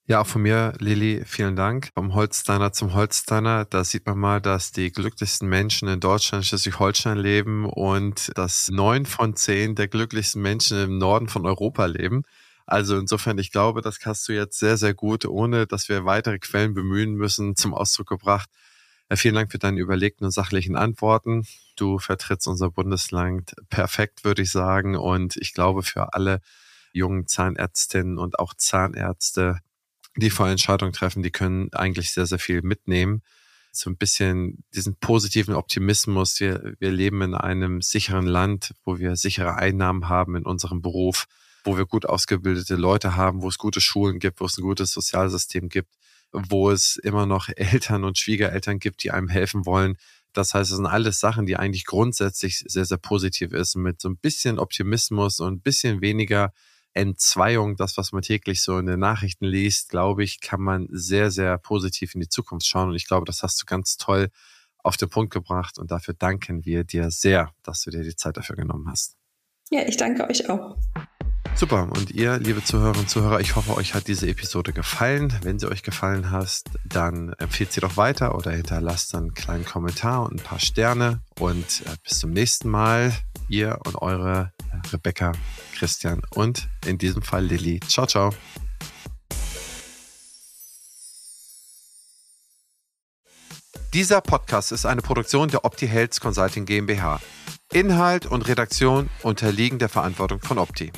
Ja, auch von mir, Lilly, vielen Dank. Vom Holsteiner zum Holsteiner, da sieht man mal, dass die glücklichsten Menschen in Deutschland, Schleswig-Holstein leben und dass neun von zehn der glücklichsten Menschen im Norden von Europa leben. Also insofern, ich glaube, das hast du jetzt sehr, sehr gut, ohne dass wir weitere Quellen bemühen müssen, zum Ausdruck gebracht. Äh, vielen Dank für deine überlegten und sachlichen Antworten. Du vertrittst unser Bundesland perfekt, würde ich sagen. Und ich glaube, für alle jungen Zahnärztinnen und auch Zahnärzte, die vor Entscheidungen treffen, die können eigentlich sehr, sehr viel mitnehmen. So ein bisschen diesen positiven Optimismus. Wir, wir leben in einem sicheren Land, wo wir sichere Einnahmen haben in unserem Beruf wo wir gut ausgebildete Leute haben, wo es gute Schulen gibt, wo es ein gutes Sozialsystem gibt, wo es immer noch Eltern und Schwiegereltern gibt, die einem helfen wollen. Das heißt, es sind alles Sachen, die eigentlich grundsätzlich sehr, sehr positiv ist. mit so ein bisschen Optimismus und ein bisschen weniger Entzweiung, das, was man täglich so in den Nachrichten liest, glaube ich, kann man sehr, sehr positiv in die Zukunft schauen. Und ich glaube, das hast du ganz toll auf den Punkt gebracht. Und dafür danken wir dir sehr, dass du dir die Zeit dafür genommen hast. Ja, ich danke euch auch. Super. Und ihr, liebe Zuhörerinnen und Zuhörer, ich hoffe, euch hat diese Episode gefallen. Wenn sie euch gefallen hat, dann empfehlt sie doch weiter oder hinterlasst einen kleinen Kommentar und ein paar Sterne. Und äh, bis zum nächsten Mal, ihr und eure Rebecca, Christian und in diesem Fall Lilly. Ciao, ciao. Dieser Podcast ist eine Produktion der Opti Health Consulting GmbH. Inhalt und Redaktion unterliegen der Verantwortung von Opti.